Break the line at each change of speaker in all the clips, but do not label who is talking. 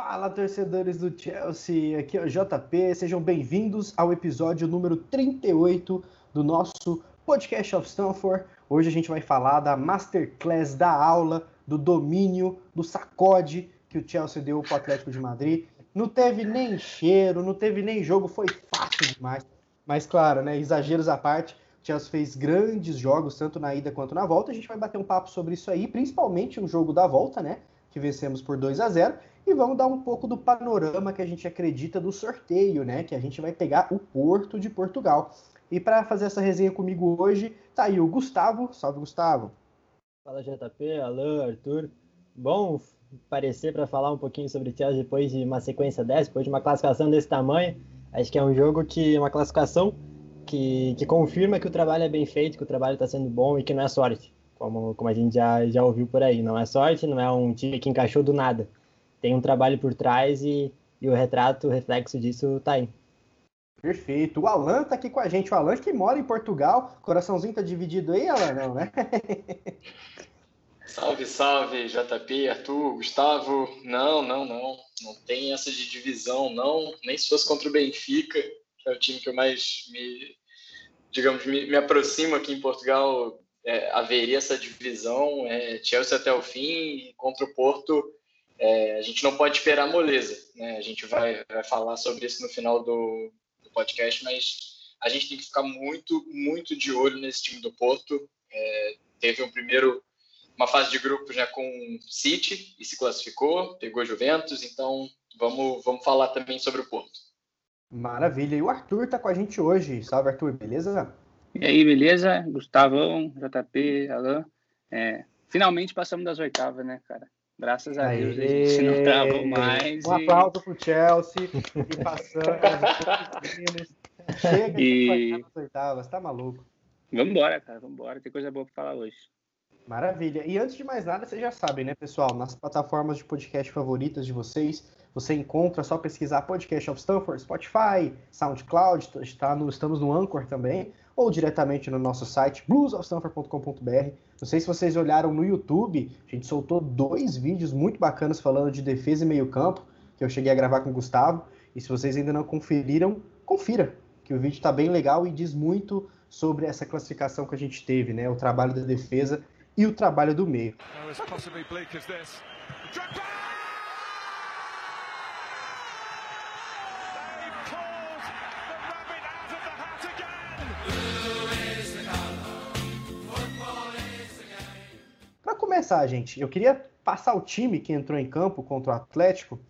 Fala, torcedores do Chelsea, aqui é o JP, sejam bem-vindos ao episódio número 38 do nosso Podcast of Stanford. Hoje a gente vai falar da masterclass, da aula, do domínio, do sacode que o Chelsea deu para o Atlético de Madrid. Não teve nem cheiro, não teve nem jogo, foi fácil demais. Mas claro, né, exageros à parte, o Chelsea fez grandes jogos, tanto na ida quanto na volta. A gente vai bater um papo sobre isso aí, principalmente o jogo da volta, né? Que vencemos por 2 a 0 e vamos dar um pouco do panorama que a gente acredita do sorteio, né? Que a gente vai pegar o Porto de Portugal. E para fazer essa resenha comigo hoje, tá aí o Gustavo. Salve, Gustavo.
Fala, JP, Alain, Arthur. Bom aparecer para falar um pouquinho sobre Chelsea depois de uma sequência dessa, depois de uma classificação desse tamanho. Acho que é um jogo que uma classificação que, que confirma que o trabalho é bem feito, que o trabalho está sendo bom e que não é sorte, como, como a gente já, já ouviu por aí. Não é sorte, não é um time que encaixou do nada tem um trabalho por trás e, e o retrato, o reflexo disso tá aí.
Perfeito. O Alan tá aqui com a gente. O Alan que mora em Portugal. Coraçãozinho tá dividido aí, Alan, não, né?
salve, salve, JP, Arthur, Gustavo. Não, não, não. Não tem essa de divisão, não. Nem se fosse contra o Benfica, que é o time que eu mais me, digamos, me, me aproximo aqui em Portugal. É, haveria essa divisão. É, Chelsea até o fim, contra o Porto é, a gente não pode esperar moleza, né? A gente vai, vai falar sobre isso no final do, do, podcast, mas a gente tem que ficar muito, muito de olho nesse time do Porto. É, teve um primeiro, uma fase de grupos né, com City e se classificou, pegou Juventus, então vamos, vamos falar também sobre o Porto.
Maravilha. E o Arthur está com a gente hoje. Salve, Arthur, beleza?
E aí, beleza? Gustavão, JP, Alain. É, finalmente passamos das oitavas, né, cara? Graças a. Deus a gente não travou mais.
Um e... aplauso pro Chelsea e passando. Chega e... nas oitavas, tá maluco.
Vambora, cara, vambora. Tem coisa boa pra falar hoje.
Maravilha. E antes de mais nada, vocês já sabem, né, pessoal? Nas plataformas de podcast favoritas de vocês, você encontra, só pesquisar Podcast of Stanford, Spotify, SoundCloud, está no, estamos no Anchor também, ou diretamente no nosso site, bluesofstanford.com.br. Não sei se vocês olharam no YouTube, a gente soltou dois vídeos muito bacanas falando de defesa e meio campo, que eu cheguei a gravar com o Gustavo, e se vocês ainda não conferiram, confira, que o vídeo está bem legal e diz muito sobre essa classificação que a gente teve, né? O trabalho da defesa e o trabalho do meio. Começar, gente, eu queria passar o time que entrou em campo contra o Atlético,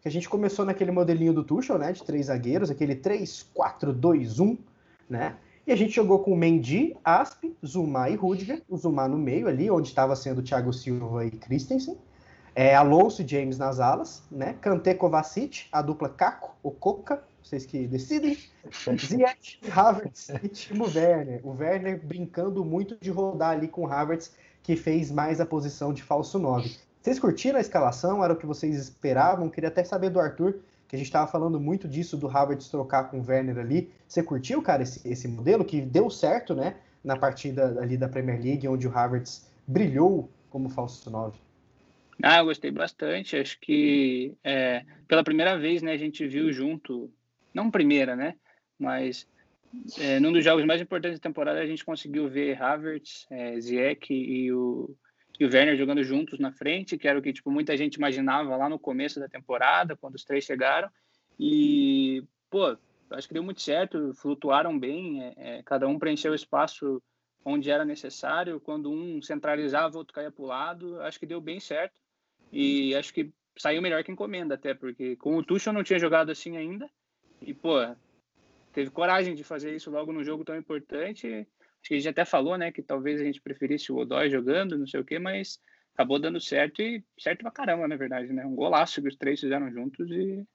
que a gente começou naquele modelinho do Tuchel, né, de três zagueiros, aquele 3-4-2-1, né? E a gente jogou com Mendy, Asp, Zuma e Rudiger, o Zuma no meio ali, onde estava sendo Thiago Silva e Christensen. É, Alonso e James nas alas, né? Kanté Kovacic, a dupla Caco, o Coca, vocês que decidem. Ziyech, Havertz e Timo Werner. O Werner brincando muito de rodar ali com o Havertz que fez mais a posição de falso 9. Vocês curtiram a escalação? Era o que vocês esperavam? Queria até saber do Arthur, que a gente estava falando muito disso do Havertz trocar com o Werner ali. Você curtiu, cara, esse, esse modelo que deu certo, né? Na partida ali da Premier League, onde o Havertz brilhou como falso 9.
Ah, eu gostei bastante. Acho que é, pela primeira vez, né, a gente viu junto, não primeira, né, mas é, num dos jogos mais importantes da temporada, a gente conseguiu ver Havertz, é, Ziyech e o, e o Werner jogando juntos na frente, que era o que tipo, muita gente imaginava lá no começo da temporada, quando os três chegaram. E, pô, acho que deu muito certo, flutuaram bem, é, é, cada um preencheu o espaço onde era necessário. Quando um centralizava, o outro caía para o lado, acho que deu bem certo. E acho que saiu melhor que encomenda, até, porque com o Tuchel não tinha jogado assim ainda. E, pô, teve coragem de fazer isso logo num jogo tão importante. Acho que a gente até falou, né, que talvez a gente preferisse o Odói jogando, não sei o quê, mas acabou dando certo e certo pra caramba, na verdade, né? Um golaço que os três fizeram juntos e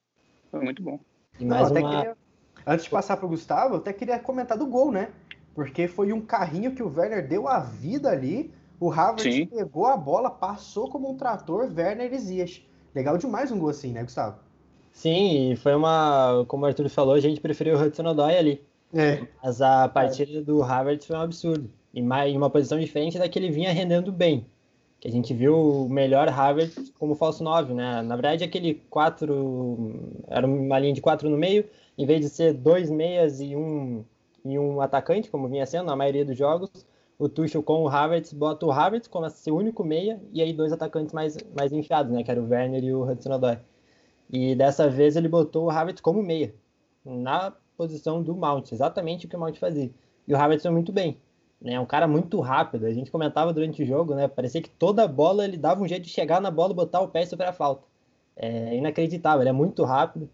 foi muito bom.
E mais Não, uma... queria, antes de passar pro Gustavo, eu até queria comentar do gol, né? Porque foi um carrinho que o Werner deu a vida ali, o Havertz Sim. pegou a bola, passou como um trator, Werner e Zias. Legal demais um gol assim, né, Gustavo?
Sim, e foi uma. Como o Arthur falou, a gente preferiu o Hudson Odoi ali. É. Mas a partida do Havertz foi um absurdo. E em uma posição diferente da que ele vinha rendendo bem. que a gente viu o melhor Havertz como falso 9, né? Na verdade, aquele 4 era uma linha de 4 no meio, em vez de ser dois meias e um, e um atacante, como vinha sendo na maioria dos jogos, o Tuchel com o Havertz bota o Havertz como esse único meia e aí dois atacantes mais, mais enfiados, né? Que era o Werner e o Hudson-Odoi. E dessa vez ele botou o Havertz como meia, na posição do Mount, exatamente o que o Mount fazia. E o Havertz foi muito bem né? Um cara muito rápido. A gente comentava durante o jogo, né? Parecia que toda bola ele dava um jeito de chegar na bola, botar o pé e sofrer a falta. É inacreditável, ele é muito rápido.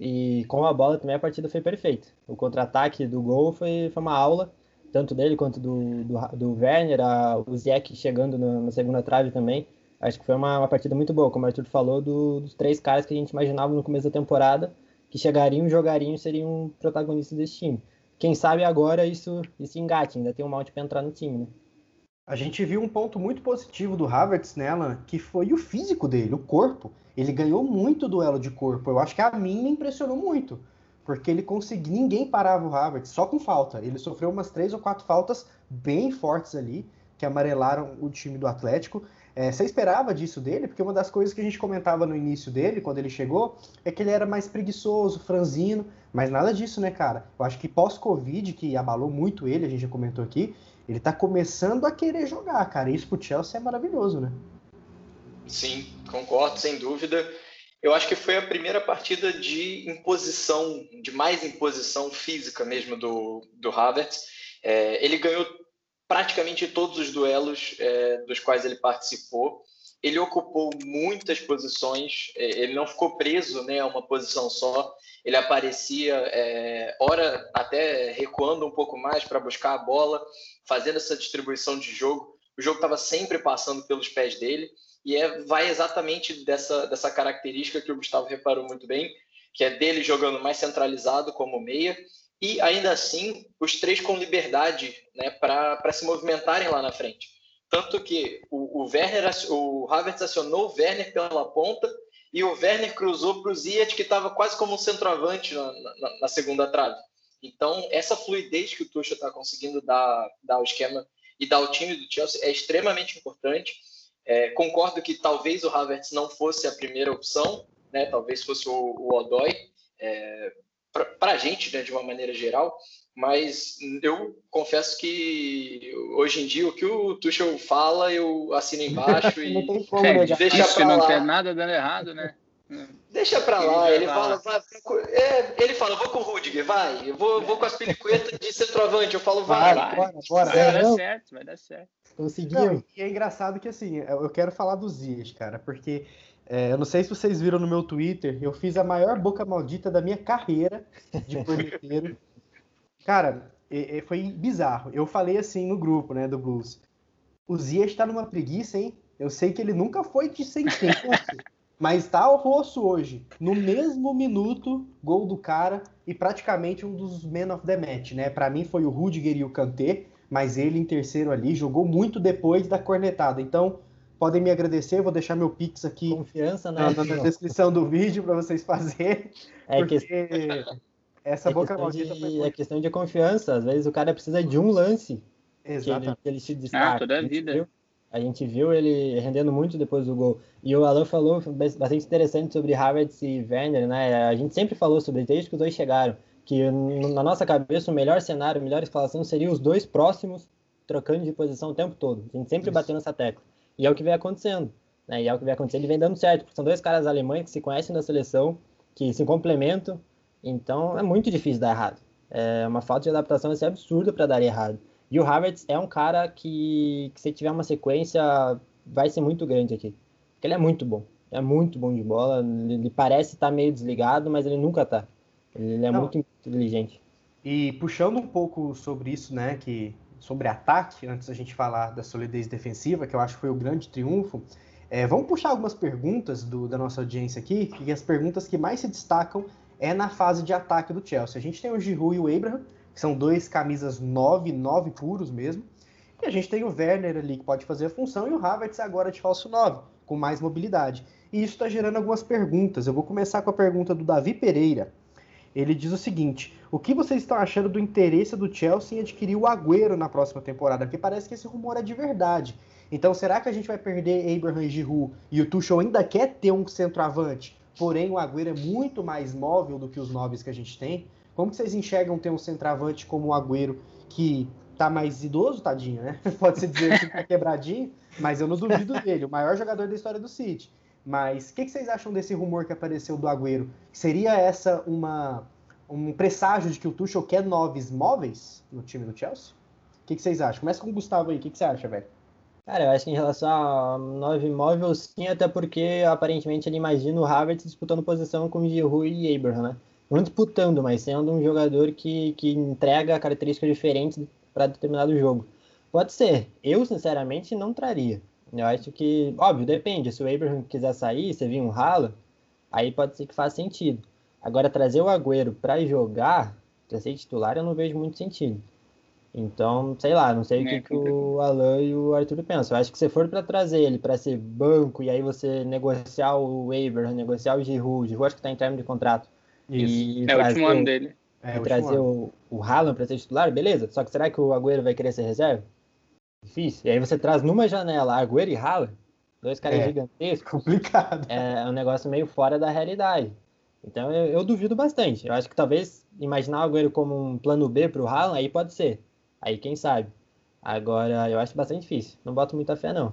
E com a bola também a partida foi perfeita. O contra-ataque do gol foi, foi uma aula, tanto dele quanto do, do, do Werner, a, o Ziyech chegando na, segunda trave também. Acho que foi uma, uma partida muito boa, como o Arthur falou, do, dos três caras que a gente imaginava no começo da temporada que chegariam, jogariam e seriam protagonistas desse time quem sabe agora isso, isso engate, ainda tem um Mount para entrar no time, né?
A gente viu um ponto muito positivo do Havertz nela, que foi o físico dele, o corpo. Ele ganhou muito duelo de corpo. Eu acho que a mim me impressionou muito, porque ele conseguiu, ninguém parava o Havertz só com falta. Ele sofreu umas três ou quatro faltas bem fortes ali, que amarelaram o time do Atlético. É, você esperava disso dele? Porque uma das coisas que a gente comentava no início dele, quando ele chegou, é que ele era mais preguiçoso, franzino, mas nada disso, né, cara? Eu acho que pós-Covid, que abalou muito ele, a gente já comentou aqui, ele tá começando a querer jogar, cara. Isso pro Chelsea é maravilhoso, né?
Sim, concordo, sem dúvida. Eu acho que foi a primeira partida de imposição, de mais imposição física mesmo do, do Havertz. É, ele ganhou praticamente todos os duelos é, dos quais ele participou. Ele ocupou muitas posições, é, ele não ficou preso né, a uma posição só. Ele aparecia, é, hora até recuando um pouco mais para buscar a bola, fazendo essa distribuição de jogo. O jogo estava sempre passando pelos pés dele e é, vai exatamente dessa, dessa característica que o Gustavo reparou muito bem, que é dele jogando mais centralizado como meia e ainda assim os três com liberdade né, para se movimentarem lá na frente. Tanto que o, o Werner, o Havertz acionou o Werner pela ponta e o Werner cruzou para o Ziyech, que estava quase como um centroavante na, na, na, segunda trave. Então, essa fluidez que o Tuchel está conseguindo dar, dar ao esquema e dar ao time do Chelsea é extremamente importante. É, concordo que talvez o Havertz não fosse a primeira opção, né? talvez fosse o, o Odoi, é, para a gente, né, de uma maneira geral, mas eu confesso que hoje em dia o que o Tuchel fala eu assino embaixo e
é, deixa para lá. não tem nada dando errado, né?
Deixa para lá, ele fala, vai, é, ele fala, vou com o Rudiger, vai, eu vou, vou com as pelicuetas de centroavante, eu falo, vai.
Vai, bora, bora. Vai dar certo, vai dar certo.
Conseguiu. E é engraçado que assim, eu quero falar dos dias, cara, porque é, eu não sei se vocês viram no meu Twitter, eu fiz a maior boca maldita da minha carreira de corneteiro. Cara, é, é, foi bizarro. Eu falei assim no grupo, né, do Blues. O Zia está numa preguiça, hein? Eu sei que ele nunca foi de sem tempo, mas tá ao rosto hoje. No mesmo minuto, gol do cara e praticamente um dos men of the match, né? Para mim foi o Rudiger e o Kanté, mas ele em terceiro ali jogou muito depois da cornetada. Então, podem me agradecer, vou deixar meu Pix aqui
Confiança, né?
na, na descrição do vídeo para vocês fazerem. É porque que... essa é boca
maldita de, É questão de confiança. Às vezes o cara precisa de um lance Exatamente. que ele, que ele se destaca.
Ah, toda a vida. Viu,
a gente viu ele rendendo muito depois do gol. E o Alan falou bastante interessante sobre Havertz e Werner, né? A gente sempre falou sobre desde que os dois chegaram, que na nossa cabeça o melhor cenário, a melhor escalação seria os dois próximos trocando de posição o tempo todo. A gente sempre Isso. bateu nessa tecla. E é o que vem acontecendo. Né? E é o que vem acontecendo e vem dando certo, porque são dois caras alemães que se conhecem na seleção, que se complementam. Então é muito difícil dar errado. É uma falta de adaptação assim, absurda para dar errado. E o Havertz é um cara que, que, se tiver uma sequência, vai ser muito grande aqui. Porque ele é muito bom. É muito bom de bola. Ele parece estar tá meio desligado, mas ele nunca está. Ele é Não. muito inteligente.
E puxando um pouco sobre isso, né, que sobre ataque, antes da gente falar da solidez defensiva, que eu acho que foi o grande triunfo, é, vamos puxar algumas perguntas do, da nossa audiência aqui, e as perguntas que mais se destacam é na fase de ataque do Chelsea. A gente tem o Giroud e o Abraham, que são dois camisas 9, 9 puros mesmo, e a gente tem o Werner ali, que pode fazer a função, e o Havertz agora de falso 9, com mais mobilidade. E isso está gerando algumas perguntas. Eu vou começar com a pergunta do Davi Pereira. Ele diz o seguinte: o que vocês estão achando do interesse do Chelsea em adquirir o Agüero na próxima temporada? Porque parece que esse rumor é de verdade. Então, será que a gente vai perder Abraham Giroud e o Tuchel ainda quer ter um centroavante? Porém, o Agüero é muito mais móvel do que os noves que a gente tem. Como que vocês enxergam ter um centroavante como o Agüero, que tá mais idoso, tadinho, né? Pode-se dizer que tá quebradinho, mas eu não duvido dele, o maior jogador da história do City. Mas o que, que, vocês acham desse rumor que apareceu do Agüero? Seria essa uma um presságio de que o Tuchel quer noves móveis no time do Chelsea? O que, que vocês acham? Começa com o Gustavo aí, o que, que você acha, velho?
Cara, eu acho que em relação a nove móvel, sim, até porque aparentemente ele imagina o Havertz disputando posição com Giroud e Abraham, né? Não disputando, mas sendo um jogador que, que entrega características diferentes para determinado jogo. Pode ser. Eu, sinceramente, não traria. Eu acho que, óbvio, depende. Se o Abraham quiser sair, você vir um ralo, aí pode ser que faça sentido. Agora, trazer o Agüero para jogar, para ser titular, eu não vejo muito sentido. Então, sei lá, não sei o que, é que o Alan e o Arthur pensam. Eu acho que se for para trazer ele para ser banco e aí você negociar o Abraham, negociar o Giroud, o Giroud acho que está em termo de contrato.
Isso. E é o último ano dele.
É, e trazer o, o Haaland para ser titular, beleza. Só que será que o Agüero vai querer ser reserva? Difícil. E aí você traz numa janela Agüero e Haaland, dois caras é, gigantescos.
Complicado.
É um negócio meio fora da realidade. Então eu, eu duvido bastante. Eu acho que talvez imaginar o Agüero como um plano B para o Haaland, aí pode ser. Aí quem sabe. Agora eu acho bastante difícil. Não boto muita fé, não.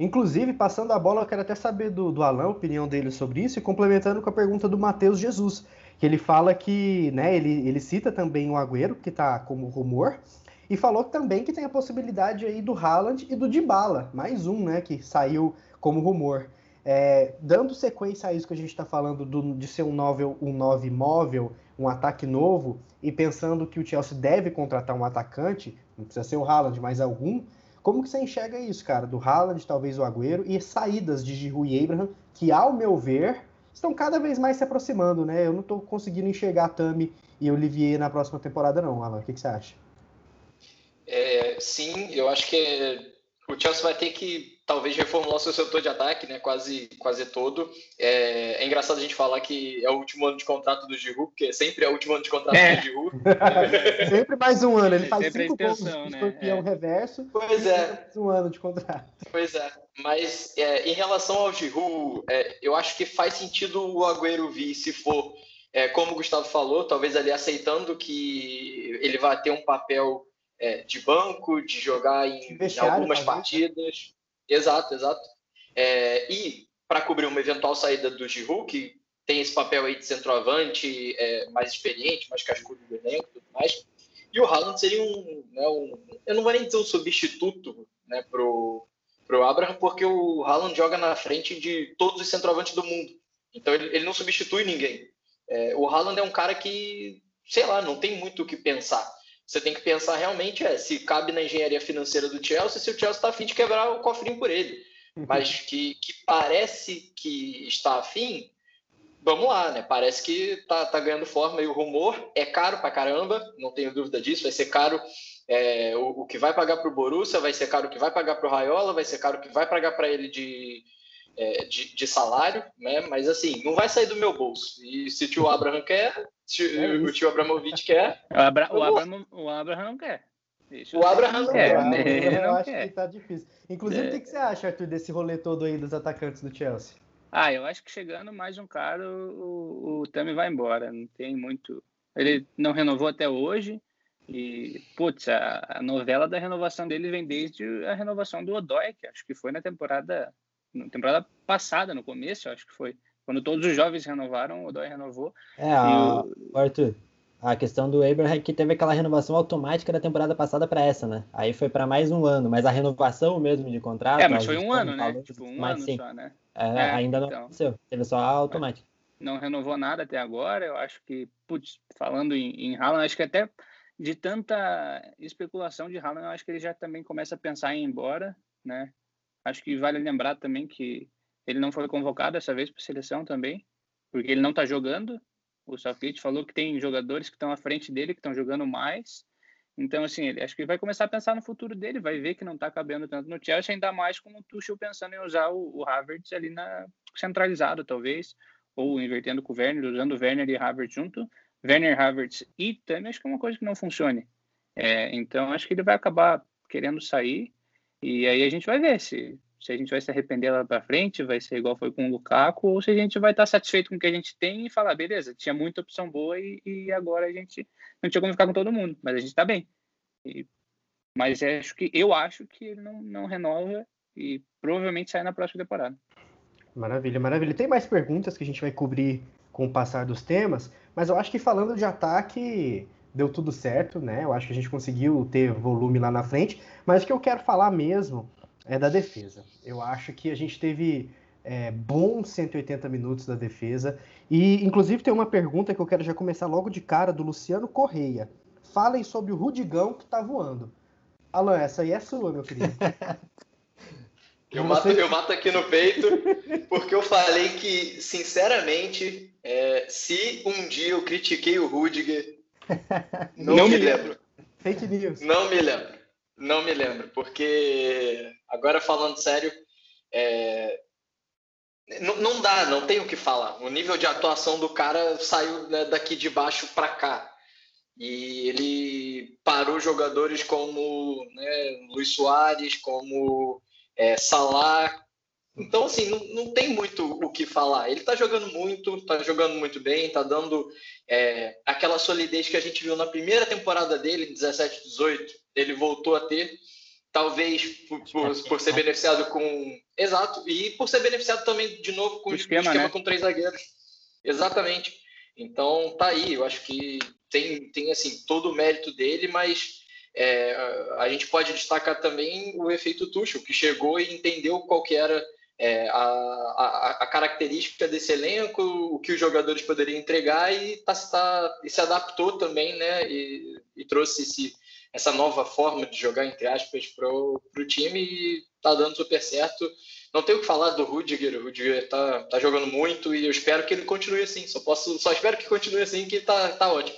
Inclusive, passando a bola, eu quero até saber do, do Alan, a opinião dele sobre isso, e complementando com a pergunta do Matheus Jesus, que ele fala que, né, ele, ele cita também o Agüero, que está como rumor, e falou também que tem a possibilidade aí do Haaland e do Dybala, mais um, né, que saiu como rumor. É, dando sequência a isso que a gente está falando do, de ser um 9 um nove móvel, um ataque novo, e pensando que o Chelsea deve contratar um atacante, não precisa ser o Haaland, mas algum, como que você enxerga isso, cara? Do Haaland, talvez o Agüero, e saídas de Giroud e Abraham, que ao meu ver, estão cada vez mais se aproximando, né? Eu não estou conseguindo enxergar a Tami e Olivier na próxima temporada, não, Alan. O que, que você acha?
É, sim, eu acho que o Chelsea vai ter que talvez reformular o seu setor de ataque, né? Quase, quase todo. É, é, engraçado a gente falar que é o último ano de contrato do Giroud, porque sempre é o último ano de contrato é. do Giroud.
sempre mais um ano. Ele faz sempre cinco pontos de né? escorpião é. reverso.
Pois é.
Mais um ano de contrato.
Pois é. Mas é, em relação ao Giroud, é, eu acho que faz sentido o Agüero vir, se for, é, como o Gustavo falou, talvez ali aceitando que ele vai ter um papel de banco, de jogar em, em algumas né? partidas. Exato, exato. É, e para cobrir uma eventual saída do Giroud, que tem esse papel aí de centroavante é, mais experiente, mais cascudo do elenco e tudo mais. E o Haaland seria um, né, um, Eu não vou nem dizer um substituto né, pro, pro Abraham, porque o Haaland joga na frente de todos os centroavantes do mundo. Então ele, ele não substitui ninguém. É, o Haaland é um cara que, sei lá, não tem muito o que pensar. Você tem que pensar realmente é, se cabe na engenharia financeira do Chelsea, se o Chelsea está afim de quebrar o cofrinho por ele. Uhum. Mas que, que parece que está afim, vamos lá, né? Parece que tá, tá ganhando forma e o rumor é caro pra caramba, não tenho dúvida disso, vai ser caro é, o, o, que vai pagar para o Borussia, vai ser caro o que vai pagar para o Raiola, vai ser caro o que vai pagar para ele de, é, de, de, salário, né? Mas assim, não vai sair do meu bolso. E se o tio Abraham quer, se é o tio Abramovich quer.
O, Abra, o, Abraham, o Abraham não quer.
Deixa o Abraham não quer.
quer. Eu, eu acho quer. que tá difícil. Inclusive, é. o que, que você acha, Arthur, desse rolê todo aí dos atacantes do Chelsea?
Ah, eu acho que chegando mais um cara, o, o Tami vai embora. Não tem muito. Ele não renovou até hoje. E, putz, a, a, novela da renovação dele vem desde a renovação do Odoi, que acho que foi na temporada na temporada passada, no começo, acho que foi. Quando todos os jovens renovaram, o Odoi renovou.
É, a... o... Arthur, a questão do Abraham é que teve aquela renovação automática da temporada passada para essa, né? Aí foi para mais um ano, mas a renovação mesmo de contrato.
É, mas foi um ano, né? Tipo, um ano sim. só, né?
É, é, ainda não então, aconteceu, teve só a automática.
Não renovou nada até agora, eu acho que, putz, falando em, em Haaland, acho que até de tanta especulação de Haaland, eu acho que ele já também começa a pensar em ir embora, né? Acho que vale lembrar também que ele não foi convocado dessa vez para seleção também, porque ele não está jogando. O Southgate falou que tem jogadores que estão à frente dele, que estão jogando mais. Então, assim, ele acho que vai começar a pensar no futuro dele, vai ver que não está cabendo tanto no Chelsea, ainda mais com o Tuchel pensando em usar o, o Havertz ali na centralizado, talvez, ou invertendo com o Werner, usando o Werner e Havertz junto. Werner, Havertz e também acho que é uma coisa que não funcione. É, então, acho que ele vai acabar querendo sair E aí a gente vai ver se, se a gente vai se arrepender lá para frente, vai ser igual foi com o Lukaku, ou se a gente vai estar satisfeito com o que a gente tem e falar, beleza, tinha muita opção boa e, e agora a gente não tinha como ficar com todo mundo, mas a gente está bem. E, mas acho que eu acho que ele não, não renova e provavelmente sai na próxima temporada.
Maravilha, maravilha. Tem mais perguntas que a gente vai cobrir com o passar dos temas, mas eu acho que falando de ataque, deu tudo certo, né? Eu acho que a gente conseguiu ter volume lá na frente, mas o que eu quero falar mesmo é da defesa. Eu acho que a gente teve é, bons 180 minutos da defesa, e inclusive tem uma pergunta que eu quero já começar logo de cara do Luciano Correia. Falem sobre o Rudigão que tá voando. Alan, essa aí é sua, meu querido.
Eu mato, eu mato aqui no peito, porque eu falei que, sinceramente, é, se um dia eu critiquei o Rudiger, não, não me lembro.
Fake news.
Não me lembro. Não me lembro, porque, agora falando sério, é, não, não, dá, não tem o que falar. O nível de atuação do cara saiu né, daqui de baixo para cá. E ele parou jogadores como né, Luiz Soares, como é, Salah. Então, assim, não, não tem muito o que falar. Ele está jogando muito, está jogando muito bem, está dando é, aquela solidez que a gente viu na primeira temporada dele, 17, 18. Ele voltou a ter, talvez por, por, por ser beneficiado com. Exato, e por ser beneficiado também, de novo, com o esquema, esquema né? com três zagueiros. Exatamente. Então, tá aí. Eu acho que tem, tem assim, todo o mérito dele, mas é, a gente pode destacar também o efeito Tuchel, que chegou e entendeu qual que era é, a, a, a, característica desse elenco, o que os jogadores poderiam entregar e, tá, tá, e se adaptou também, né? E, e trouxe esse, essa nova forma de jogar, entre aspas, para o time e tá dando super certo. Não tenho o que falar do Rudiger, o Rudiger tá, tá jogando muito e eu espero que ele continue assim. Só posso, só espero que continue assim, que tá, tá ótimo.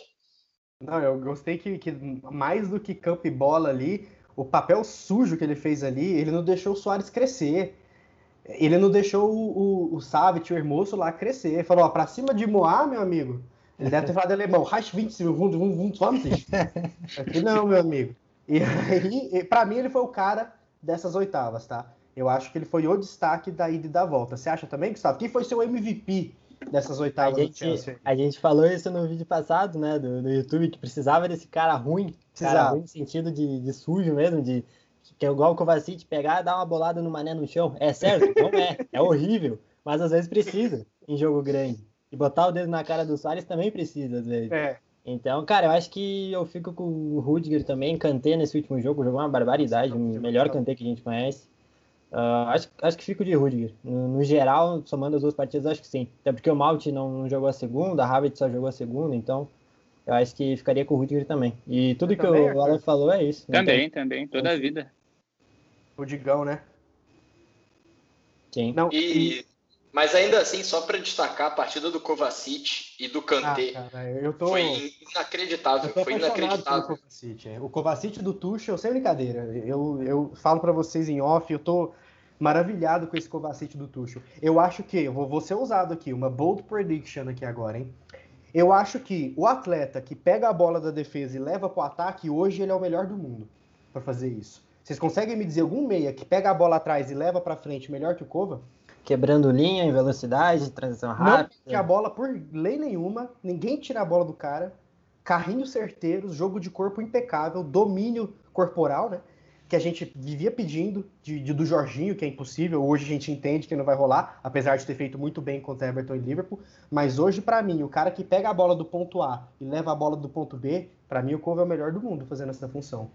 Não, eu gostei que, que mais do que campo e bola ali, o papel sujo que ele fez ali, ele não deixou o Soares crescer. Ele não deixou o, o, o Savic, o Hermoso lá crescer. Ele falou, ó, pra cima de Moá, meu amigo. Ele deve ter falado alemão, Reich 20 segundos, 20. Aqui não, meu amigo. E aí, pra mim, ele foi o cara dessas oitavas, tá? Eu acho que ele foi o destaque da ida e da volta. Você acha também, Gustavo? Quem foi seu MVP dessas oitavas
a gente, A gente falou isso no vídeo passado, né, do, do YouTube, que precisava desse cara ruim, precisava. cara ruim no sentido de, de sujo mesmo, de que é igual o Kovacic pegar e dar uma bolada no mané no chão. É certo? Não é. É horrível. Mas às vezes precisa em jogo grande. E botar o dedo na cara do Soares também precisa, às vezes. É. Então, cara, eu acho que eu fico com o Rudiger também. Cantei nesse último jogo, jogou uma barbaridade, o melhor cantei que a gente conhece. Uh, acho, acho que fico de Rudiger. No, no, geral, somando as duas partidas, acho que sim. Até porque o Malte não, não, jogou a segunda, a Havertz só jogou a segunda, então eu acho que ficaria com o Rudiger também. E tudo eu que também, o Alan falou é isso.
Também, então, também, toda a vida.
O Digão, né?
Sim. Não, e. Mas ainda assim, só para destacar a partida do Kovacic e do Kanté, ah, cara, tô... foi inacreditável. foi inacreditável.
Kovacic, é. O Kovacic do Tuchel, sem brincadeira. Eu, eu falo para vocês em off, eu tô maravilhado com esse Kovacic do Tuchel. Eu acho que, eu vou, vou ser usado aqui, uma bold prediction aqui agora, hein? Eu acho que o atleta que pega a bola da defesa e leva para o ataque, hoje ele é o melhor do mundo para fazer isso. Vocês conseguem me dizer algum meia que pega a bola atrás e leva para frente melhor que o Kova?
quebrando linha em velocidade, transição rápida.
Não a bola por lei nenhuma, ninguém tira a bola do cara. Carrinhos certeiros, jogo de corpo impecável, domínio corporal, né? Que a gente vivia pedindo de, de, do Jorginho, que é impossível. Hoje a gente entende que não vai rolar, apesar de ter feito muito bem contra Everton e Liverpool. Mas hoje, para mim, o cara que pega a bola do ponto A e leva a bola do ponto B, para mim o Couve é o melhor do mundo fazendo essa função.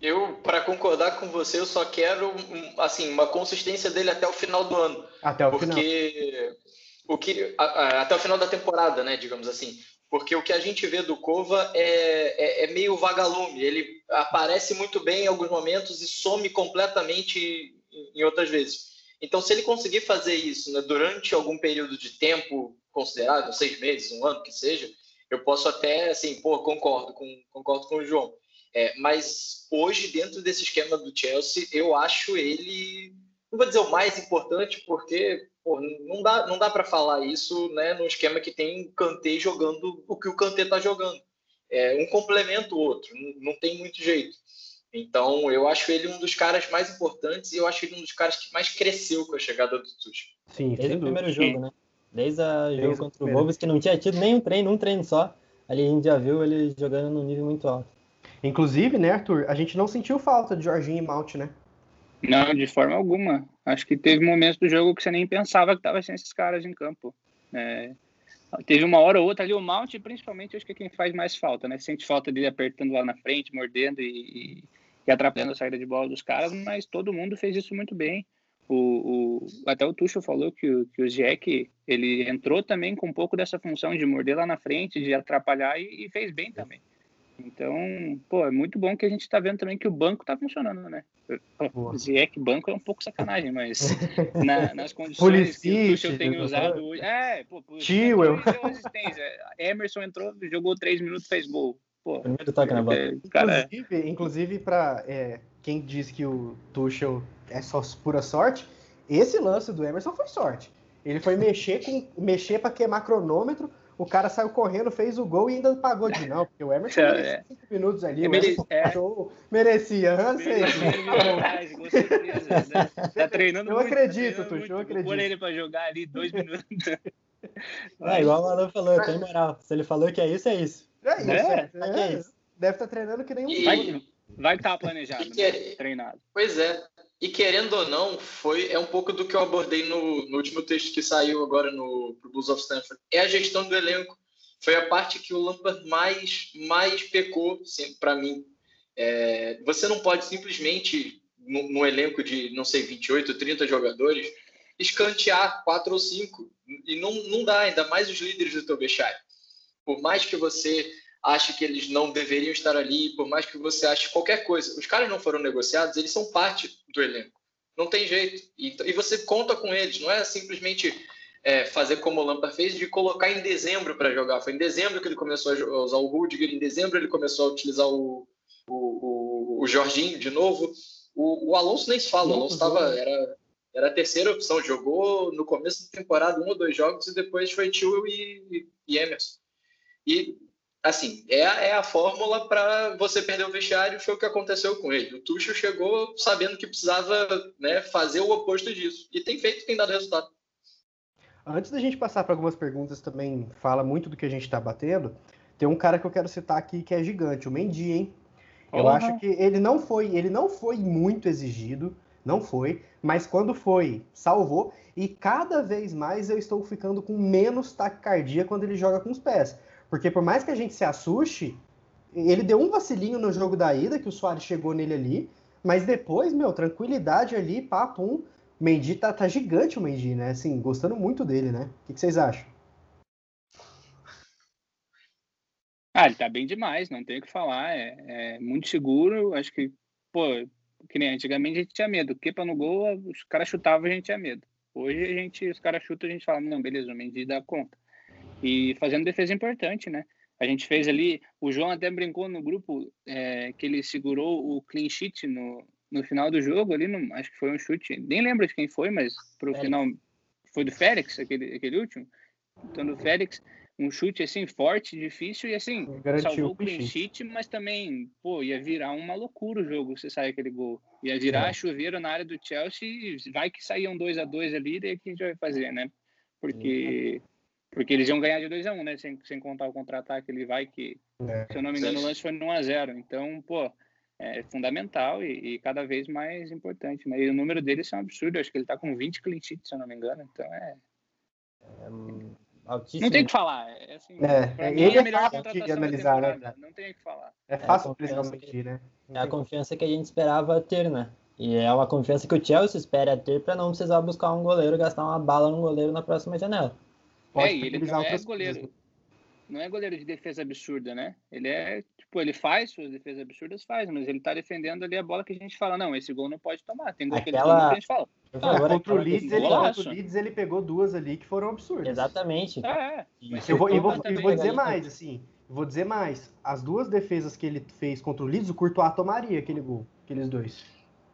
Eu, para concordar com você, eu só quero assim uma consistência dele até o final do ano.
Até o
porque
final.
o que até o final da temporada, né, digamos assim. Porque o que a gente vê do Cova é, é, é meio vagalume. Ele aparece muito bem em alguns momentos e some completamente em outras vezes. Então, se ele conseguir fazer isso né, durante algum período de tempo considerável, seis meses, um ano que seja, eu posso até, assim, pô, concordo com, concordo com o João. É, mas hoje, dentro desse esquema do Chelsea, eu acho ele, não vou dizer o mais importante, porque pô, não dá, não dá para falar isso né, num esquema que tem o Kanté jogando o que o Kanté está jogando. É, um complementa o outro, não, não tem muito jeito. Então, eu acho ele um dos caras mais importantes e eu acho ele um dos caras que mais cresceu com a chegada do Tuchel.
Sim, Desde o primeiro jogo, né? Desde o jogo contra o Wolves, que não tinha tido nenhum treino, um treino só. Ali a gente já viu ele jogando num nível muito alto.
Inclusive, né, Arthur, a gente não sentiu falta de Jorginho e Malte, né?
Não, de forma alguma. Acho que teve momentos do jogo que você nem pensava que tava sem esses caras em campo. É, teve uma hora ou outra ali o Mount, principalmente, acho que é quem faz mais falta, né? Sente falta dele apertando lá na frente, mordendo e, e atrapalhando a saída de bola dos caras, mas todo mundo fez isso muito bem. O, o, até o Tuchel falou que, o, que o Jack ele entrou também com um pouco dessa função de morder lá na frente, de atrapalhar e, e fez bem também. Então, pô, é muito bom que a gente está vendo também que o banco está funcionando, né? Dizer que banco é um pouco sacanagem, mas na, nas condições que o Tuchel tem usado hoje. É, pô,
Tio, eu.
Emerson entrou, jogou três minutos, fez gol. Pô,
Primeiro toque na bola. É,
cara, inclusive, inclusive para é, quem diz que o Tuchel é só pura sorte, esse lance do Emerson foi sorte. Ele foi mexer com mexer para queimar cronômetro o cara saiu correndo, fez o gol e ainda pagou de não, porque o Emerson é, merecia cinco minutos ali, o Emerson é. show, merecia,
com certeza. Né? Tá treinando
eu
muito,
acredito, tá Tuxo, eu acredito.
Vou ele pra jogar ali dois minutos.
É, igual o Malu falou, tem moral. Se ele falou que é isso, é isso.
É isso, é, é, é isso. Deve estar tá treinando que nem um
vai, vai estar tá planejado, né? treinado.
Pois é. E querendo ou não, foi é um pouco do que eu abordei no, no último texto que saiu agora no Blues of Stanford. É a gestão do elenco. Foi a parte que o Lampard mais mais pecou para mim. É, você não pode simplesmente no, elenco de não sei 28, 30 jogadores escantear quatro ou cinco e não, não dá ainda mais os líderes do teu vestiário. Por mais que você ache que eles não deveriam estar ali, por mais que você ache qualquer coisa. Os caras não foram negociados, eles são parte do elenco. Não tem jeito. E, e você conta com eles, não é simplesmente é, fazer como o Lampard fez, de colocar em dezembro para jogar. Foi em dezembro que ele começou a usar o Rudiger, em dezembro ele começou a utilizar o, o, o, o Jorginho de novo. O, o, Alonso nem se fala, o Alonso tava, era, era a terceira opção, jogou no começo da temporada um ou dois jogos e depois foi Tio e, e Emerson. E assim, é, é a fórmula para você perder o vestiário, foi o que aconteceu com ele. O Tuchel chegou sabendo que precisava né, fazer o oposto disso. E tem feito, tem dado resultado.
Antes da gente passar para algumas perguntas também, fala muito do que a gente está batendo, tem um cara que eu quero citar aqui que é gigante, o Mendy, hein? Eu uhum. acho que ele não foi, ele não foi muito exigido, não foi, mas quando foi, salvou. E cada vez mais eu estou ficando com menos taquicardia quando ele joga com os pés. Porque por mais que a gente se assuste, ele deu um vacilinho no jogo da ida, que o Soares chegou nele ali, mas depois, meu, tranquilidade ali, papo um. Mendy tá, tá gigante o Mendy, né? Assim, gostando muito dele, né? O que, que vocês acham?
Ah, ele tá bem demais, não tem o que falar. É, é, muito seguro. Acho que, pô, que nem antigamente a gente tinha medo. Kepa no gol, os caras chutavam, a gente tinha medo. Hoje a gente, os caras chutam, a gente fala, não, beleza, o Mendy dá conta e fazendo defesa importante, né? A gente fez ali, o João até brincou no grupo é, que ele segurou o clean sheet no, no final do jogo ali, no, acho que foi um chute, nem lembro de quem foi, mas pro Félix. final foi do Félix, aquele, aquele último. Então do Félix, um chute assim forte, difícil e assim, Garantiu salvou o clean sheet, mas também, pô, ia virar uma loucura o jogo se sair aquele gol. Ia virar é. chuveiro na área do Chelsea, vai que saíam dois a dois ali, daí o que a gente vai fazer, né? Porque porque eles iam ganhar de 2 a 1 um, né? Sem, sem contar o contra-ataque, ele vai que, é, se eu não me engano, o lance foi no 1 a 0 Então, pô, é fundamental e, e, cada vez mais importante, né? E o número dele é um absurdo. Eu acho que ele tá com 20 clean sheets, se eu não me engano. Então, é... é altíssimo. Não tem o que falar. É, assim,
é, ele é, é melhor de analisar, né?
Não tem o que falar.
É fácil é não mentir, né?
é a confiança que a gente esperava ter, né? E é uma confiança que o Chelsea espera ter para não precisar buscar um goleiro, gastar uma bala no goleiro na próxima janela.
Pode é, ele não é goleiro. Não é goleiro de defesa absurda, né? Ele é, tipo, ele faz suas defesas absurdas, faz, mas ele tá defendendo ali a bola que a gente fala, não, esse gol não pode tomar. Tem gol Aquela... que ele toma que a gente fala.
Ah, agora, contra, o Leeds, ele, contra o Leeds, ele pegou duas ali que foram absurdas.
Exatamente.
É,
eu vou, eu vou, eu vou dizer mais, assim, vou dizer mais. As duas defesas que ele fez contra o Leeds, o Courtois tomaria aquele gol, aqueles dois.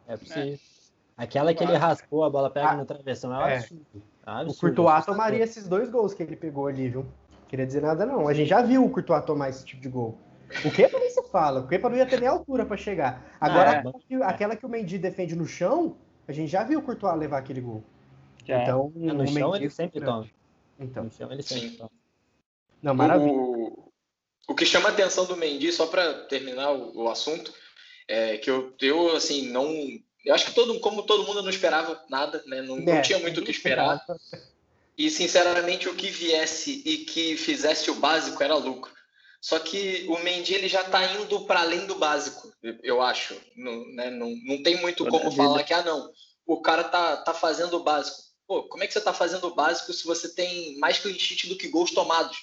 É possível. É. Aquela que ele raspou, a bola pega ah, no travessão, é um
é. absurdo. Absurdo, o Courtois tomaria esses dois gols que ele pegou ali, viu? Queria dizer nada, não. A gente já viu o Courtois tomar esse tipo de gol. O que nem se falam. O Kepa não ia ter nem altura para chegar. Agora, ah, é. aquela que o Mendy defende no chão, a gente já viu o Courtois levar aquele gol.
Já. Então, é, no chão ele sempre toma. Então. No chão ele sempre toma.
Não, maravilha.
O, o que chama a atenção do Mendy, só para terminar o, o, assunto, é que eu, eu assim, não. Eu acho que todo, como todo mundo não esperava nada, né? Não, é, não tinha muito o que esperar. E, sinceramente, o que viesse e que fizesse o básico era lucro. Só que o Mendy ele já está indo para além do básico, eu acho. Não, né? não, não tem muito como falar que, ah, não, o cara tá, tá fazendo o básico. Pô, como é que você tá fazendo o básico se você tem mais clean sheet do que gols tomados?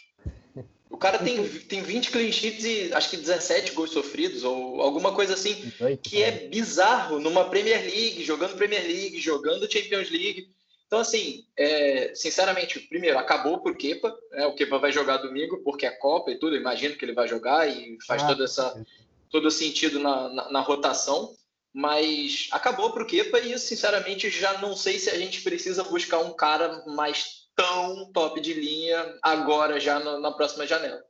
O cara tem, tem 20 clean sheets e acho que 17 gols sofridos, ou alguma coisa assim, que é bizarro numa Premier League, jogando Premier League, jogando Champions League. Então, assim, é, sinceramente, primeiro, acabou por Kepa, né? o Kepa vai jogar domingo, porque é Copa e tudo, imagino que ele vai jogar e faz ah, todo, essa, todo sentido na, na, na rotação, mas acabou para o Kepa e, sinceramente, já não sei se a gente precisa buscar um cara mais tão top de linha agora, já na, na próxima janela.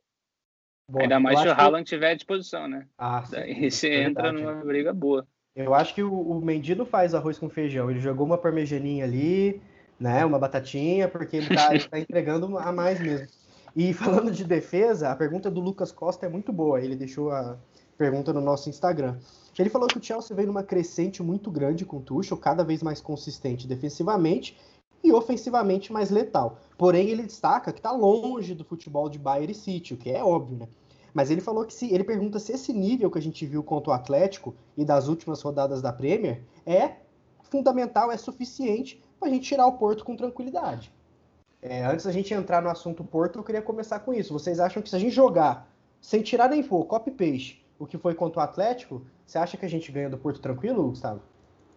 Bom, Ainda mais se o Haaland que... tiver à disposição, né? Ah, Daí você é entra numa briga boa.
Eu acho que o, o Mendy não faz arroz com feijão. Ele jogou uma parmejaninha ali, né? Uma batatinha, porque ele tá, ele tá entregando a mais mesmo. E falando de defesa, a pergunta do Lucas Costa é muito boa. Ele deixou a pergunta no nosso Instagram. Ele falou que o Chelsea veio numa crescente muito grande com o Tuchel, cada vez mais consistente defensivamente e ofensivamente mais letal. Porém, ele destaca que está longe do futebol de Bayern e City, o que é óbvio, né? Mas ele falou que se ele pergunta se esse nível que a gente viu contra o Atlético e das últimas rodadas da Premier é fundamental, é suficiente para a gente tirar o Porto com tranquilidade. É, antes da gente entrar no assunto Porto, eu queria começar com isso. Vocês acham que se a gente jogar sem tirar nem for, copy paste, o que foi contra o Atlético, você acha que a gente ganha do Porto tranquilo, Gustavo?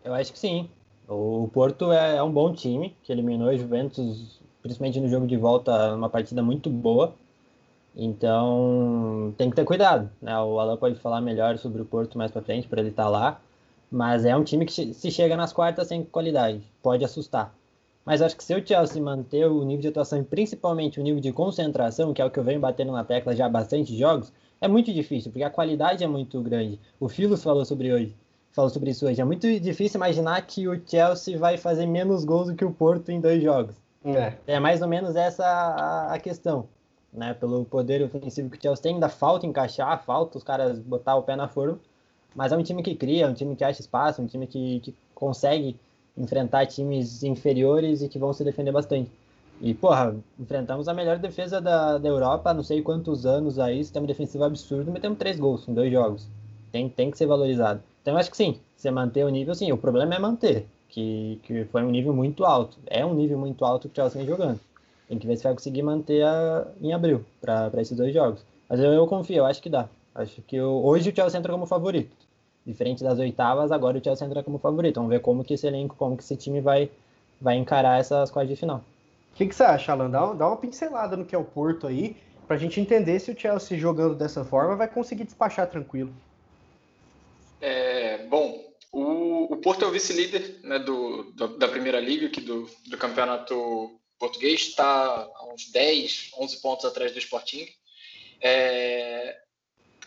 Eu acho que sim. O Porto é, é um bom time, que eliminou o Juventus, principalmente no jogo de volta, uma partida muito boa. Então, tem que ter cuidado. Né? O Alan pode falar melhor sobre o Porto mais para frente, para ele estar tá lá. Mas é um time que se chega nas quartas sem qualidade, pode assustar. Mas acho que se o Chelsea manter o nível de atuação e principalmente o nível de concentração, que é o que eu venho batendo na tecla já há bastante jogos, é muito difícil, porque a qualidade é muito grande. O Filos falou sobre hoje, falou sobre isso hoje. É muito difícil imaginar que o Chelsea vai fazer menos gols do que o Porto em dois jogos. É, é mais ou menos essa a, a questão né? Pelo poder ofensivo que o Chelsea tem, ainda falta encaixar, falta os caras botar o pé na forma. Mas é um time que cria, é um time que acha espaço, um time que, que consegue enfrentar times inferiores e que vão se defender bastante. E, porra, enfrentamos a melhor defesa da, da Europa não sei quantos anos aí, sistema defensivo absurdo, metemos três gols em dois jogos. Tem, tem que ser valorizado. Então, eu acho que sim, você manter o nível, sim. O problema é manter, que, que foi um nível muito alto. É um nível muito alto que o Chelsea vem jogando. Tem que ver se vai conseguir manter a, em abril para esses dois jogos. Mas eu, eu, confio, eu acho que dá. Acho que eu, hoje o Chelsea entra como favorito. Diferente das oitavas, agora o Chelsea entra como favorito. Vamos ver como que esse elenco, como que esse time vai, vai encarar essas quartas de final.
O que, que, você acha, Alan? Dá, dá uma pincelada no que é o Porto aí, para a gente entender se o Chelsea jogando dessa forma vai conseguir despachar tranquilo.
É, bom, o, o Porto é o vice-líder né, do, do, da Primeira Liga, aqui do, do campeonato português, está a uns 10, 11 pontos atrás do Sporting. É,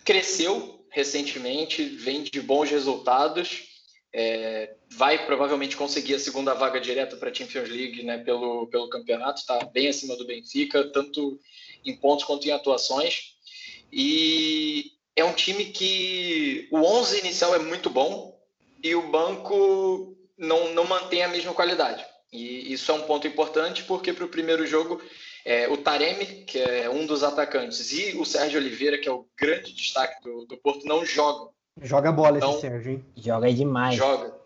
cresceu recentemente, vem de bons resultados, é, vai provavelmente conseguir a segunda vaga direta para a Champions League né, pelo, pelo campeonato, está bem acima do Benfica, tanto em pontos quanto em atuações. E é um time que o 11 inicial é muito bom e o banco não, não mantém a mesma qualidade. E isso é um ponto importante porque para o primeiro jogo é, o Taremi, que é um dos atacantes, e o Sérgio Oliveira, que é o grande destaque do, do Porto, não jogam.
Joga bola então, esse Sérgio, hein?
Joga demais.
Joga.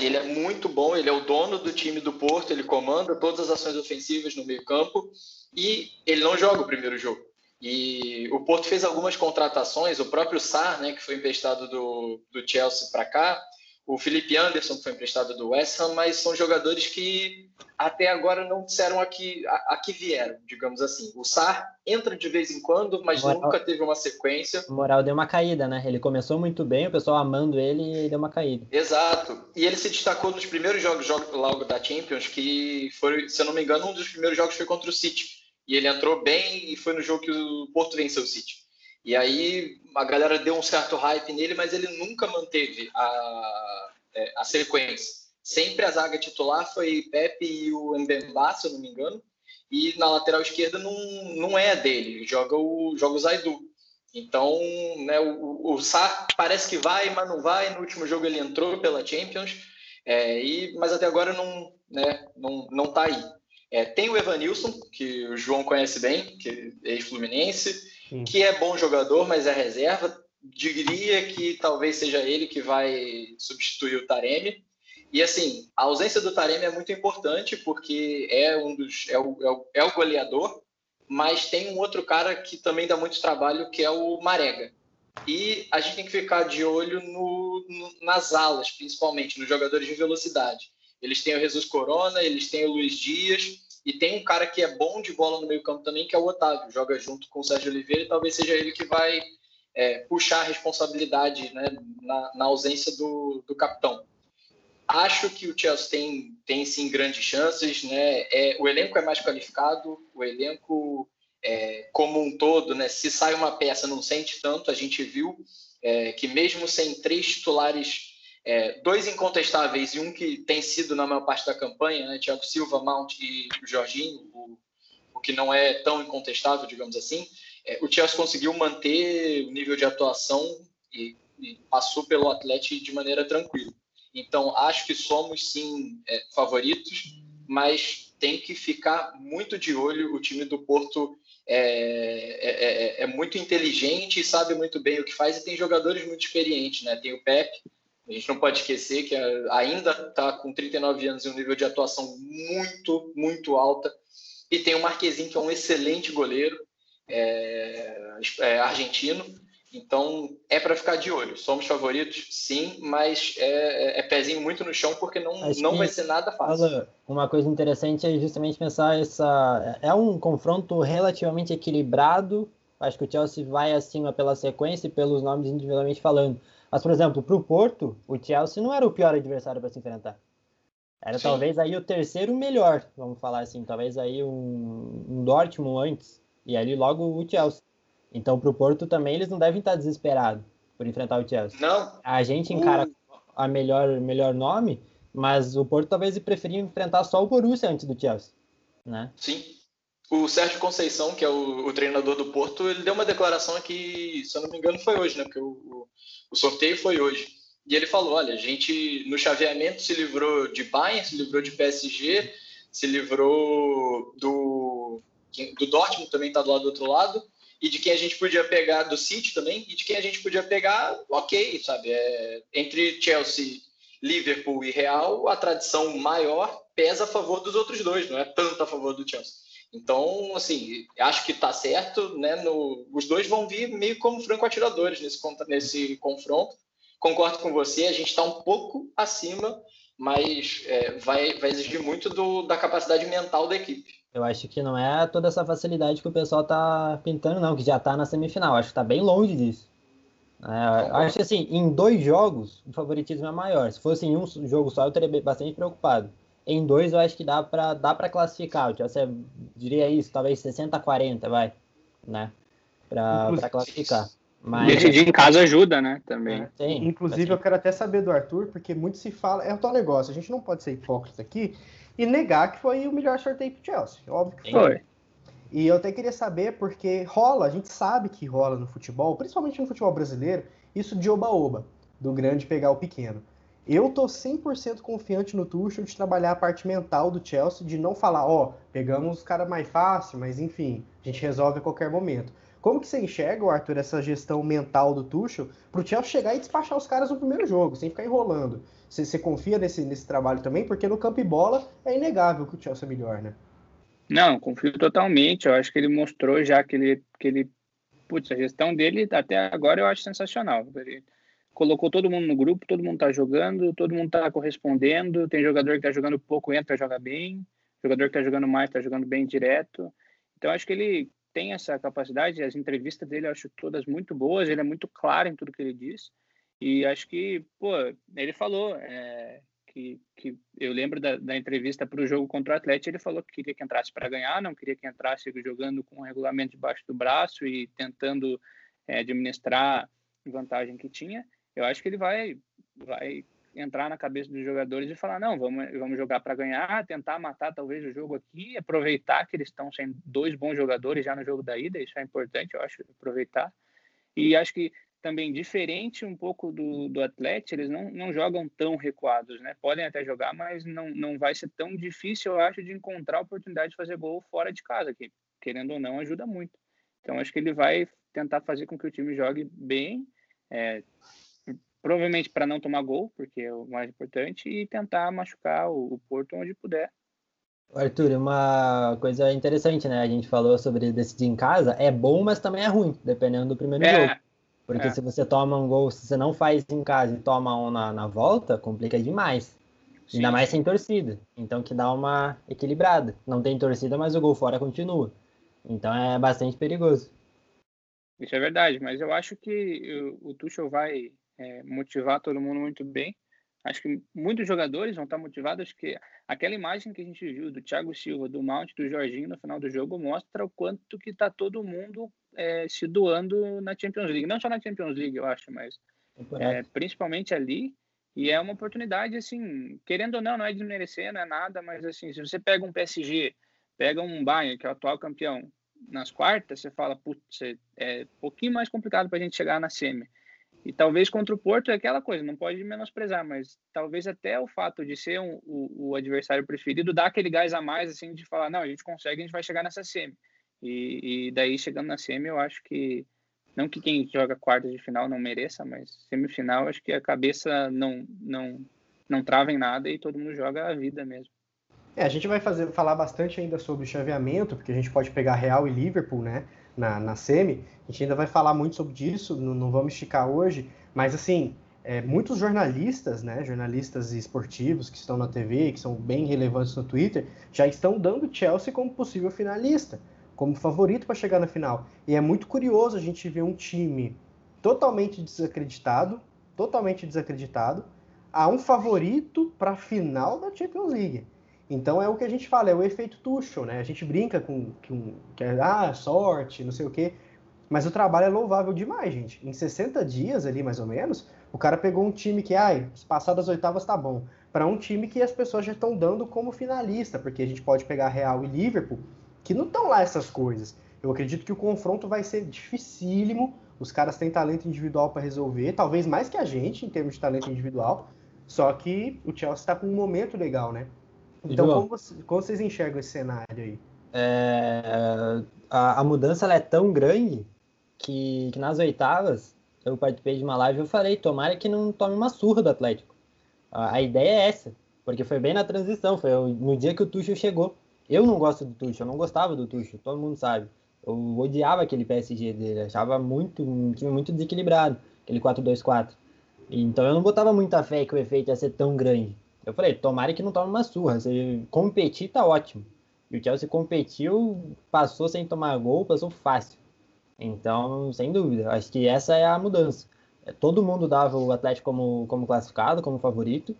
Ele é muito bom, ele é o dono do time do Porto, ele comanda todas as ações ofensivas no meio-campo e ele não joga o primeiro jogo. E o Porto fez algumas contratações, o próprio Sar, né, que foi emprestado do, do Chelsea para cá, o Felipe Anderson, que foi emprestado do West Ham, mas são jogadores que até agora não disseram a que, a, a que vieram, digamos assim. O Sar entra de vez em quando, mas moral, nunca teve uma sequência.
O moral deu uma caída, né? Ele começou muito bem, o pessoal amando ele e deu uma caída.
Exato. E ele se destacou nos primeiros jogos, jogos logo da Champions, que foi, se eu não me engano, um dos primeiros jogos foi contra o City. E ele entrou bem e foi no jogo que o Porto venceu o City. E aí a galera deu um certo hype nele, mas ele nunca manteve a, é, a sequência. Sempre a zaga titular foi Pepe e o Mbemba, se eu não me engano. E na lateral esquerda não, não é dele, joga o, joga o Zaidu. Então, né, o, o Sá parece que vai, mas não vai. No último jogo ele entrou pela Champions, é, e, mas até agora não, né, não, não tá aí. É, tem o Evanilson, que o João conhece bem, que é ex-fluminense, que é bom jogador, mas é reserva. Diria que talvez seja ele que vai substituir o Taremi. E assim, a ausência do Taremi é muito importante porque é um dos é o, é o, é o goleador, mas tem um outro cara que também dá muito trabalho que é o Marega. E a gente tem que ficar de olho no, no, nas alas, principalmente nos jogadores de velocidade. Eles têm o Jesus Corona, eles têm o Luiz Dias e tem um cara que é bom de bola no meio campo também, que é o Otávio. Joga junto com o Sérgio Oliveira e talvez seja ele que vai é, puxar a responsabilidade né, na, na ausência do, do capitão. Acho que o Chelsea tem, tem sim grandes chances, né? É, o elenco é mais qualificado, o elenco é, como um todo, né? Se sai uma peça, não sente tanto. A gente viu é, que mesmo sem três titulares, é, dois incontestáveis e um que tem sido na maior parte da campanha, né? Thiago Silva, Mount e o Jorginho, o, o que não é tão incontestável, digamos assim. É, o Chelsea conseguiu manter o nível de atuação e, e passou pelo Atlético de maneira tranquila. Então, acho que somos sim é, favoritos, mas tem que ficar muito de olho. O time do Porto é, é, é, é, muito inteligente e sabe muito bem o que faz, e tem jogadores muito experientes. Né? Tem o Pepe, a gente não pode esquecer que ainda está com 39 anos e um nível de atuação muito, muito alta. E tem o Marquezinho, que é um excelente goleiro é, é argentino então, é para ficar de olho. Somos favoritos, sim, mas é, é, é pezinho muito no chão porque não, não vai ser nada fácil.
Uma coisa interessante é justamente pensar essa. É um confronto relativamente equilibrado. Acho que o Chelsea vai acima pela sequência e pelos nomes individualmente falando. Mas, por exemplo, para o Porto, o Chelsea não era o pior adversário para se enfrentar. Era Sim. talvez aí o terceiro melhor, vamos falar assim. Talvez aí um, um Dortmund antes. E ali logo o Chelsea. Então, para o Porto também, eles não devem estar desesperados por enfrentar o Chelsea.
Não.
A gente encara a melhor, melhor nome, mas o Porto talvez preferia enfrentar só o Borussia antes do Chelsea, né?
Sim. O Sérgio Conceição, que é o, o, treinador do Porto, ele deu uma declaração aqui, se eu não me engano, foi hoje, né? Porque o, o, o sorteio foi hoje. E ele falou: olha, a gente no chaveamento se livrou de Bayern, se livrou de PSG, se livrou do, do Dortmund, também está do lado do outro lado, e de quem a gente podia pegar do City também, e de quem a gente podia pegar, ok, sabe? É, entre Chelsea, Liverpool e Real, a tradição maior pesa a favor dos outros dois, não é tanto a favor do Chelsea. Então, assim, acho que está certo, né? No, os dois vão vir meio como franco-atiradores nesse, nesse confronto. Concordo com você, a gente está um pouco acima, mas é, vai, vai exigir muito do, da capacidade mental da equipe.
Eu acho que não é toda essa facilidade que o pessoal tá pintando, não, que já tá na semifinal. Acho que tá bem longe disso. É, acho que assim, em dois jogos, o favoritismo é maior. Se fosse em um jogo só, eu teria bastante preocupado. Em dois, eu acho que dá para dá pra classificar. Você diria isso, talvez 60-40, vai, né? Para classificar.
Mas... Decidir em casa ajuda, né? Também.
É, Inclusive, assim. eu quero até saber do Arthur, porque muito se fala. É o tal negócio, a gente não pode ser hipócrita aqui e negar que foi o melhor sorteio pro Chelsea. Óbvio que foi. foi. E eu até queria saber, porque rola, a gente sabe que rola no futebol, principalmente no futebol brasileiro, isso de oba-oba, do grande pegar o pequeno. Eu tô 100% confiante no Tuchel de trabalhar a parte mental do Chelsea, de não falar, ó, oh, pegamos os caras mais fácil, mas enfim, a gente resolve a qualquer momento. Como que você enxerga, Arthur, essa gestão mental do Tuchel para o Chelsea chegar e despachar os caras no primeiro jogo, sem ficar enrolando? Você, você confia nesse, nesse trabalho também? Porque no campo e bola é inegável que o Chelsea é melhor, né?
Não, confio totalmente. Eu acho que ele mostrou já que ele, que ele putz, a gestão dele até agora eu acho sensacional. Ele colocou todo mundo no grupo, todo mundo está jogando, todo mundo está correspondendo. Tem jogador que está jogando pouco, entra, joga bem. Jogador que está jogando mais, está jogando bem direto. Então acho que ele tem essa capacidade, as entrevistas dele eu acho todas muito boas, ele é muito claro em tudo que ele diz, e acho que, pô, ele falou é, que, que eu lembro da, da entrevista para o jogo contra o Atlético, ele falou que queria que entrasse para ganhar, não queria que entrasse jogando com o regulamento debaixo do braço e tentando é, administrar vantagem que tinha, eu acho que ele vai, vai entrar na cabeça dos jogadores e falar não, vamos, vamos jogar para ganhar, tentar matar talvez o jogo aqui, aproveitar que eles estão sendo dois bons jogadores já no jogo da ida, isso é importante, eu acho, aproveitar. E acho que também diferente um pouco do, do Atlético, eles não, não jogam tão recuados, né? Podem até jogar, mas não, não vai ser tão difícil, eu acho, de encontrar a oportunidade de fazer gol fora de casa, que querendo ou não ajuda muito. Então acho que ele vai tentar fazer com que o time jogue bem, é, provavelmente para não tomar gol, porque é o mais importante, e tentar machucar o, o Porto onde puder.
Arthur, uma coisa interessante, né? A gente falou sobre decidir em casa. É bom, mas também é ruim, dependendo do primeiro é, jogo. Porque é. se você toma um gol, se você não faz em casa e toma um na, na volta, complica demais. Sim. Ainda mais sem torcida. Então que dá uma equilibrada. Não tem torcida, mas o gol fora continua. Então é bastante perigoso.
Isso é verdade, mas eu acho que o, o Tuchel vai é, motivar todo mundo muito bem. Acho que muitos jogadores vão estar motivados, que aquela imagem que a gente viu do Thiago Silva, do Mount, do Jorginho no final do jogo mostra o quanto que está todo mundo é, se doando na Champions League. Não só na Champions League, eu acho, mas é, principalmente ali. E é uma oportunidade, assim, querendo ou não, não é desmerecer, não é nada, mas assim, se você pega um PSG, pega um Bayern, que é o atual campeão, nas quartas, você fala, putz, é um pouquinho mais complicado para a gente chegar na semi. E talvez contra o Porto é aquela coisa, não pode menosprezar, mas talvez até o fato de ser um, o, o, adversário preferido dá aquele gás a mais, assim, de falar, não, a gente consegue, a gente vai chegar nessa semi. E, e daí, chegando na semi, eu acho que, não que quem joga quartas de final não mereça, mas semifinal, acho que a cabeça não, não, não trava em nada e todo mundo joga a vida mesmo.
É, a gente vai fazer, falar bastante ainda sobre chaveamento, porque a gente pode pegar Real e Liverpool, né? Na, na SEMI. A gente ainda vai falar muito sobre isso, não, não vamos esticar hoje, mas assim, é, muitos jornalistas, né, jornalistas esportivos que estão na TV, que são bem relevantes no Twitter, já estão dando Chelsea como possível finalista, como favorito para chegar na final. E é muito curioso a gente ver um time totalmente desacreditado, totalmente desacreditado, a um favorito para a final da Champions League. Então é o que a gente fala, é o efeito Tuchel, né? A gente brinca com, com que é ah, sorte, não sei o quê. Mas o trabalho é louvável demais, gente. Em 60 dias ali, mais ou menos, o cara pegou um time que, ai, passar das oitavas tá bom. Para um time que as pessoas já estão dando como finalista, porque a gente pode pegar Real e Liverpool, que não estão lá essas coisas. Eu acredito que o confronto vai ser dificílimo. Os caras têm talento individual para resolver, talvez mais que a gente em termos de talento individual. Só que o Chelsea está com um momento legal, né? Então, como, você, como, vocês enxergam esse cenário aí?
É, a, a, mudança é tão grande que, que, nas oitavas eu participei de uma live e eu falei, tomara que não tome uma surra do Atlético. A, a ideia é essa, porque foi bem na transição, foi no dia que o Tuchel chegou. Eu não gosto do Tuchel, eu não gostava do Tuchel, todo mundo sabe. Eu odiava aquele PSG dele, achava muito um time muito desequilibrado, aquele 4-2-4. Então eu não botava muita fé que o efeito ia ser tão grande. Eu falei, tomara que não tome uma surra. Se competir, tá ótimo. E o Chelsea competiu, passou sem tomar gol, passou fácil. Então, sem dúvida, acho que essa é a mudança. Todo mundo dava o Atlético como, como classificado, como favorito,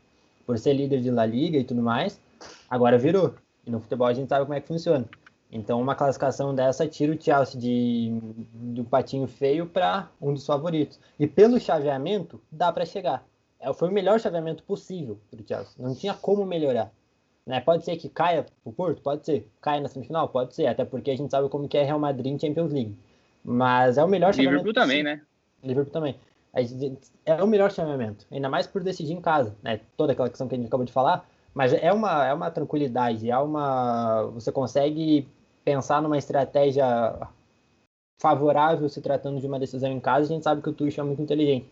por ser líder de La Liga e tudo mais. Agora virou. E no futebol a gente sabe como é que funciona. Então, uma classificação dessa tira o Chelsea de, de um patinho feio para um dos favoritos. E pelo chaveamento, dá para chegar. É, foi o melhor chaveamento possível para o Chelsea. Não tinha como melhorar. Né? Pode ser que caia o Porto? Pode ser. Caia na semifinal? Pode ser. Até porque a gente sabe como que é Real Madrid em Champions League. Mas é o melhor
chaveamento. Liverpool também, né?
Liverpool também. É o melhor chaveamento. Ainda mais por decidir em casa. Né? Toda aquela questão que a gente acabou de falar. Mas é uma, é uma tranquilidade. É uma. Você consegue pensar numa estratégia favorável se tratando de uma decisão em casa. A gente sabe que o Tuchel é muito inteligente.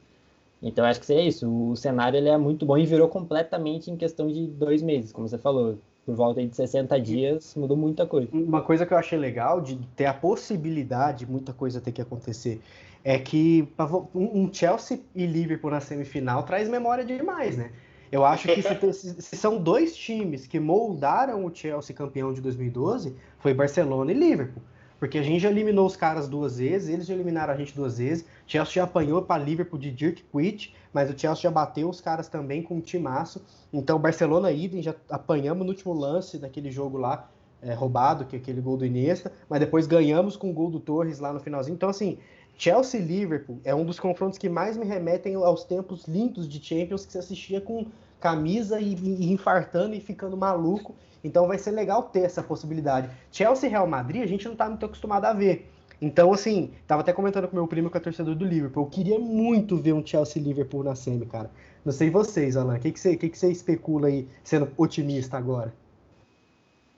Então acho que é isso. O cenário ele é muito bom e virou completamente em questão de dois meses, como você falou. Por volta de 60 dias mudou muita coisa.
Uma coisa que eu achei legal de ter a possibilidade, muita coisa ter que acontecer, é que um Chelsea e Liverpool na semifinal traz memória demais, né? Eu acho que se, se, são dois times que moldaram o Chelsea campeão de 2012, foi Barcelona e Liverpool. Porque a gente já eliminou os caras duas vezes, eles já eliminaram a gente duas vezes. Chelsea já apanhou para Liverpool de Dirk Quit, mas o Chelsea já bateu os caras também com um timaço. Então, Barcelona idem, já apanhamos no último lance daquele jogo lá, é, roubado, que é aquele gol do Iniesta, mas depois ganhamos com o gol do Torres lá no finalzinho. Então, assim, Chelsea e Liverpool é um dos confrontos que mais me remetem aos tempos lindos de Champions que você assistia com camisa e, e infartando e ficando maluco. Então vai ser legal ter essa possibilidade. Chelsea e Real Madrid a gente não tá muito acostumado a ver. Então, assim, tava até comentando com meu primo que é torcedor do Liverpool. Eu queria muito ver um Chelsea Liverpool na semi, cara. Não sei vocês, Alan. O que, que, você, que, que especula aí, sendo otimista agora?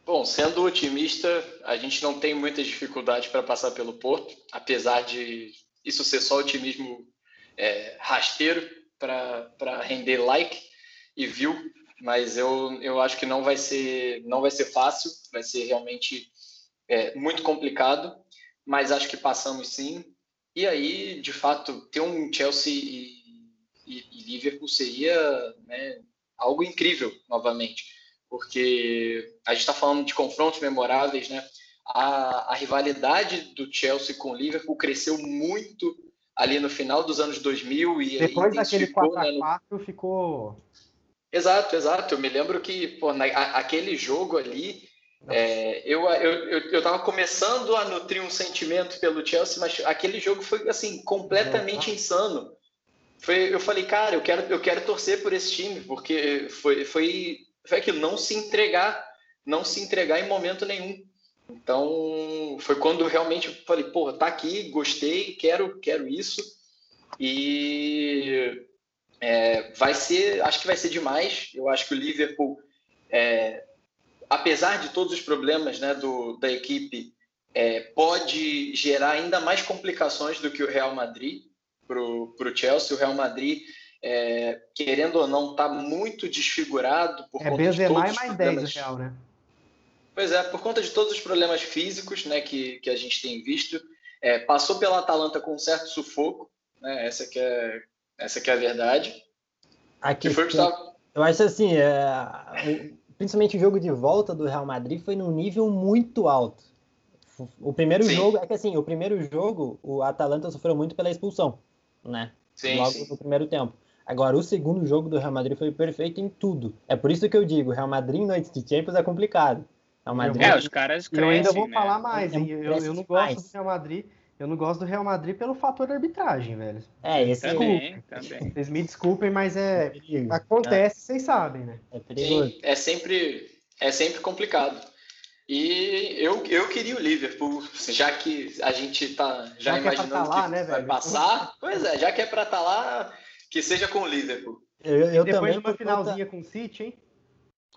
Bom, sendo otimista, a gente não tem muita dificuldade para passar pelo Porto, apesar de isso ser só otimismo é, rasteiro para render like e view, mas eu, eu acho que não vai ser não vai ser fácil, vai ser realmente é, muito complicado, mas acho que passamos sim. E aí, de fato, ter um Chelsea e, e, e Liverpool seria né, algo incrível novamente porque a gente está falando de confrontos memoráveis, né? A, a, rivalidade do Chelsea com o Liverpool cresceu muito ali no final dos anos 2000 e
depois daquele 4 x 4 né, no... ficou
exato exato eu me lembro que pô, na, aquele jogo ali é, eu, eu, eu, tava começando a nutrir um sentimento pelo Chelsea mas aquele jogo foi assim completamente insano foi eu falei cara eu quero eu quero torcer por esse time porque foi foi foi aquilo, não se entregar, não se entregar em momento nenhum. Então, foi quando realmente eu falei, porra, tá aqui, gostei, quero, quero isso. E é, vai ser, acho que vai ser demais. Eu acho que o Liverpool, é, apesar de todos os problemas né, do, da equipe, é, pode gerar ainda mais complicações do que o Real Madrid para o Chelsea. O Real Madrid é, querendo ou não, está muito desfigurado por
é,
conta
Benzema
de todos
mais 10 real, né?
Pois é, por conta de todos os problemas físicos né, que, que a gente tem visto. É, passou pela Atalanta com um certo sufoco, né? Essa que é, essa que é a verdade.
Aqui, foi, Gustavo? Eu acho assim, é, principalmente o jogo de volta do Real Madrid foi num nível muito alto. O primeiro sim. jogo, é que assim, o primeiro jogo, o Atalanta sofreu muito pela expulsão, né?
Sim,
Logo
sim.
no primeiro tempo. Agora, o segundo jogo do Real Madrid foi perfeito em tudo. É por isso que eu digo, Real Madrid em noites de Champions é complicado. Real Madrid...
É, os caras crescem,
Eu ainda vou
né?
falar mais, hein? Eu, eu não
demais.
gosto do Real Madrid. Eu não gosto do Real Madrid pelo fator arbitragem, velho.
É, esse
Também, também.
Vocês me desculpem, mas é.
perigo.
Acontece, vocês sabem, né?
É perigoso.
Sim, é sempre, é sempre complicado. E eu, eu queria o Liverpool, já que a gente tá já,
Já que é
imaginando
tá lá,
que
né,
vai
velho?
passar. Pois é, já que é para estar lá, que seja com o Liverpool.
Eu, eu
Depois
também.
de uma
por conta-
finalzinha com o City, hein?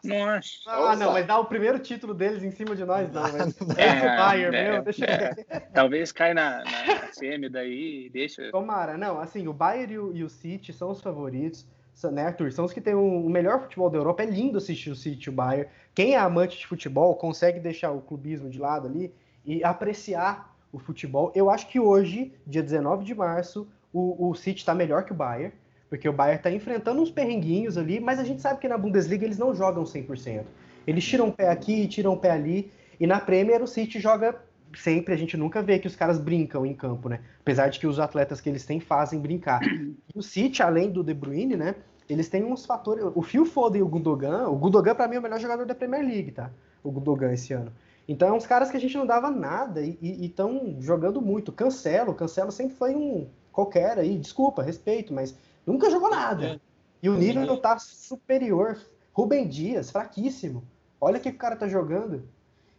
Nossa.
Ah,
Opa.
não, mas dá o primeiro título deles em cima de nós, não. Mas...
É,
Esse Bayern,
é,
meu, deixa eu ver.
Talvez caia na, na CM daí e deixa.
Tomara, não, assim, o Bayern e o, e o City são os favoritos, são, né, Arthur? São os que têm o, o melhor futebol da Europa. É lindo assistir o City e o Bayern. Quem é amante de futebol consegue deixar o clubismo de lado ali e apreciar o futebol. Eu acho que hoje, dia 19 de março, o, o City está melhor que o Bayern, porque o Bayern está enfrentando uns perrenguinhos ali, mas a gente sabe que na Bundesliga eles não jogam 100%. Eles tiram um pé aqui, tiram um pé ali, e na Premier o City joga sempre, a gente nunca vê que os caras brincam em campo, né? Apesar de que os atletas que eles têm fazem brincar. E o City, além do De Bruyne, né? Eles têm uns fatores. O Phil Foden e o Gundogan. O Gundogan, pra mim, é o melhor jogador da Premier League, tá? O Gundogan esse ano. Então, é uns caras que a gente não dava nada e estão jogando muito. Cancelo, Cancelo sempre foi um qualquer aí, desculpa, respeito, mas nunca jogou nada. E o nível tá superior. Rubem Dias, fraquíssimo. Olha o que o cara tá jogando.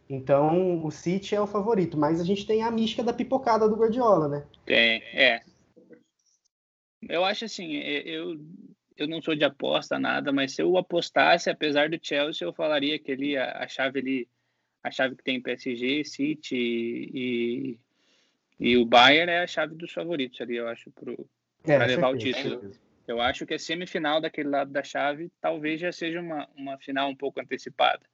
Então, o City é o favorito, mas a gente tem a mística da pipocada do Guardiola, né?
Tem, é. Eu acho assim, é, eu, eu não sou de aposta, nada, mas se eu apostasse, apesar do Chelsea, eu falaria que ali a, a chave ali, a chave que tem PSG, City e, e o Bayern é a chave dos favoritos ali, eu acho, pro,
É,
Pra levar o
certeza,
título.
certeza.
Eu acho que a semifinal daquele lado da chave talvez já seja uma, uma final um pouco antecipada.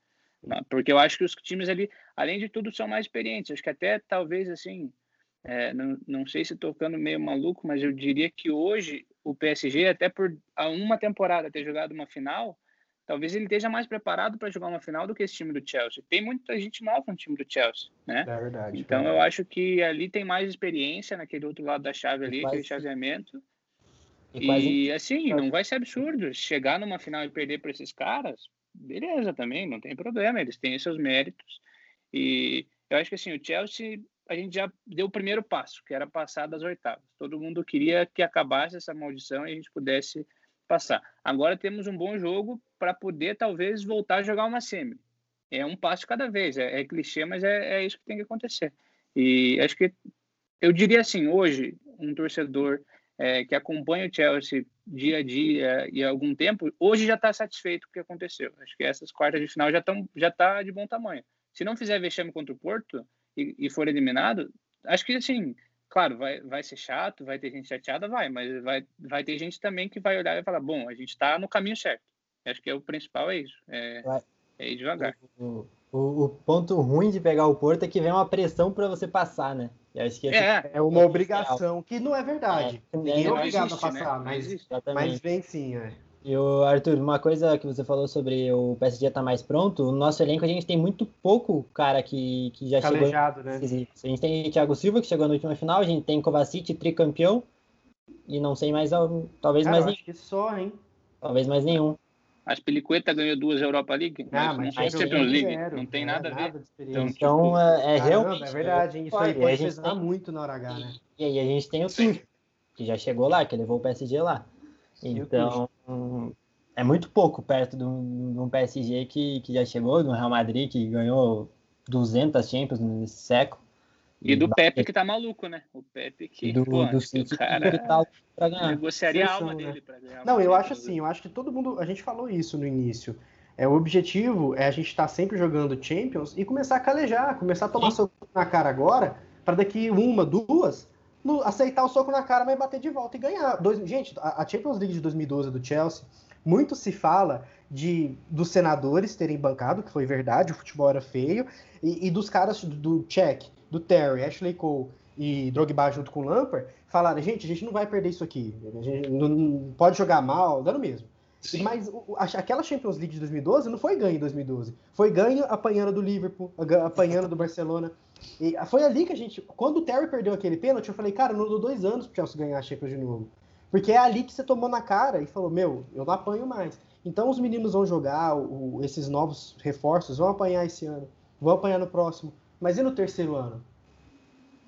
né? Porque eu acho que os times ali, além de tudo, são mais experientes. Acho que até talvez assim, é, não, não sei se tocando meio maluco, mas eu diria que hoje o PSG, até por uma temporada ter jogado uma final, talvez ele esteja mais preparado para jogar uma final do que esse time do Chelsea. Tem muita gente nova no time do Chelsea, né?
É verdade.
Então eu acho que ali tem mais experiência naquele outro lado da chave ali,
quase-
aquele chaveamento.
E quase
E assim, não vai ser absurdo. Chegar numa final e perder para esses caras, beleza também, não tem problema, eles têm seus méritos. E eu acho que assim, o Chelsea a gente já deu o primeiro passo, que era passar das oitavas. Todo mundo queria que acabasse essa maldição e a gente pudesse passar. Agora temos um bom jogo para poder talvez voltar a jogar uma semi. É um passo cada vez, é, é clichê, mas é, é, isso que tem que acontecer. E acho que eu diria assim, hoje um torcedor é, que acompanha o Chelsea dia a dia e há algum tempo, hoje já está satisfeito com o que aconteceu. Acho que essas quartas de final já estão já tá de bom tamanho. Se não fizer vexame contra o Porto, e, e for eliminado, acho que assim, claro, vai, vai ser chato, vai ter gente chateada, vai, mas vai, vai ter gente também que vai olhar e falar, bom, a gente está no caminho certo. Acho que é o principal é isso, é, é ir devagar.
O, o, o, ponto ruim de pegar o Porto é que vem uma pressão para você passar, né?
acho que é, é uma obrigação, que não é verdade. É, Ninguém é obrigado existe, a passar, né? mas, mas vem sim, é.
E o Arthur, uma coisa que você falou sobre o PSG estar tá mais pronto, no nosso elenco a gente tem muito pouco cara que, que já
Calejado,
chegou.
Né?
A gente tem Thiago Silva, que chegou na última final, a gente tem Kovacic, tricampeão, e não sei mais, talvez
cara,
mais nenhum.
Acho que só, hein?
Talvez mais nenhum.
As Pelicueta ganhou duas Europa League,
ah,
mas, mas não Champions League, zero, não tem não nada, é
nada a ver. Então, então é, é realmente...
É verdade, isso aí pode pesar tem... muito na hora H, né?
E aí a gente tem o Tuchel, que já chegou lá, que levou o PSG lá. Então, é muito pouco perto de um, de um PSG que, que já chegou, do Real Madrid, que ganhou 200 Champions nesse século.
E, e do Pepe que tá maluco, né? O Pepe que,
do, pô, do City
o cara
pra ganhar.
negociaria a alma né? dele pra ganhar.
Não, eu acho assim, eu acho que todo mundo, a gente falou isso no início. É, o objetivo é a gente estar tá sempre jogando Champions e começar a calejar, começar a tomar Sim. soco na cara agora, para daqui uma, duas, no, aceitar o soco na cara, mas bater de volta e ganhar. Dois, gente, a, a Champions League de 2012 do Chelsea muito se fala de dos senadores terem bancado, que foi verdade, o futebol era feio, e, e dos caras do, do Czech, do Terry, Ashley Cole e Drogba junto com o Lampard, falaram, gente, a gente não vai perder isso aqui, a gente não, não pode jogar mal, dando mesmo. Sim. Mas aquela Champions League de 2012 não foi ganho em 2012. Foi ganho apanhando do Liverpool, apanhando do Barcelona. E foi ali que a gente. Quando o Terry perdeu aquele pênalti, eu falei, cara, não dou dois anos pro Chelsea ganhar a Champions de novo. Porque é ali que você tomou na cara e falou, meu, eu não apanho mais. Então os meninos vão jogar, o, esses novos reforços vão apanhar esse ano, vão apanhar no próximo. Mas e no terceiro ano?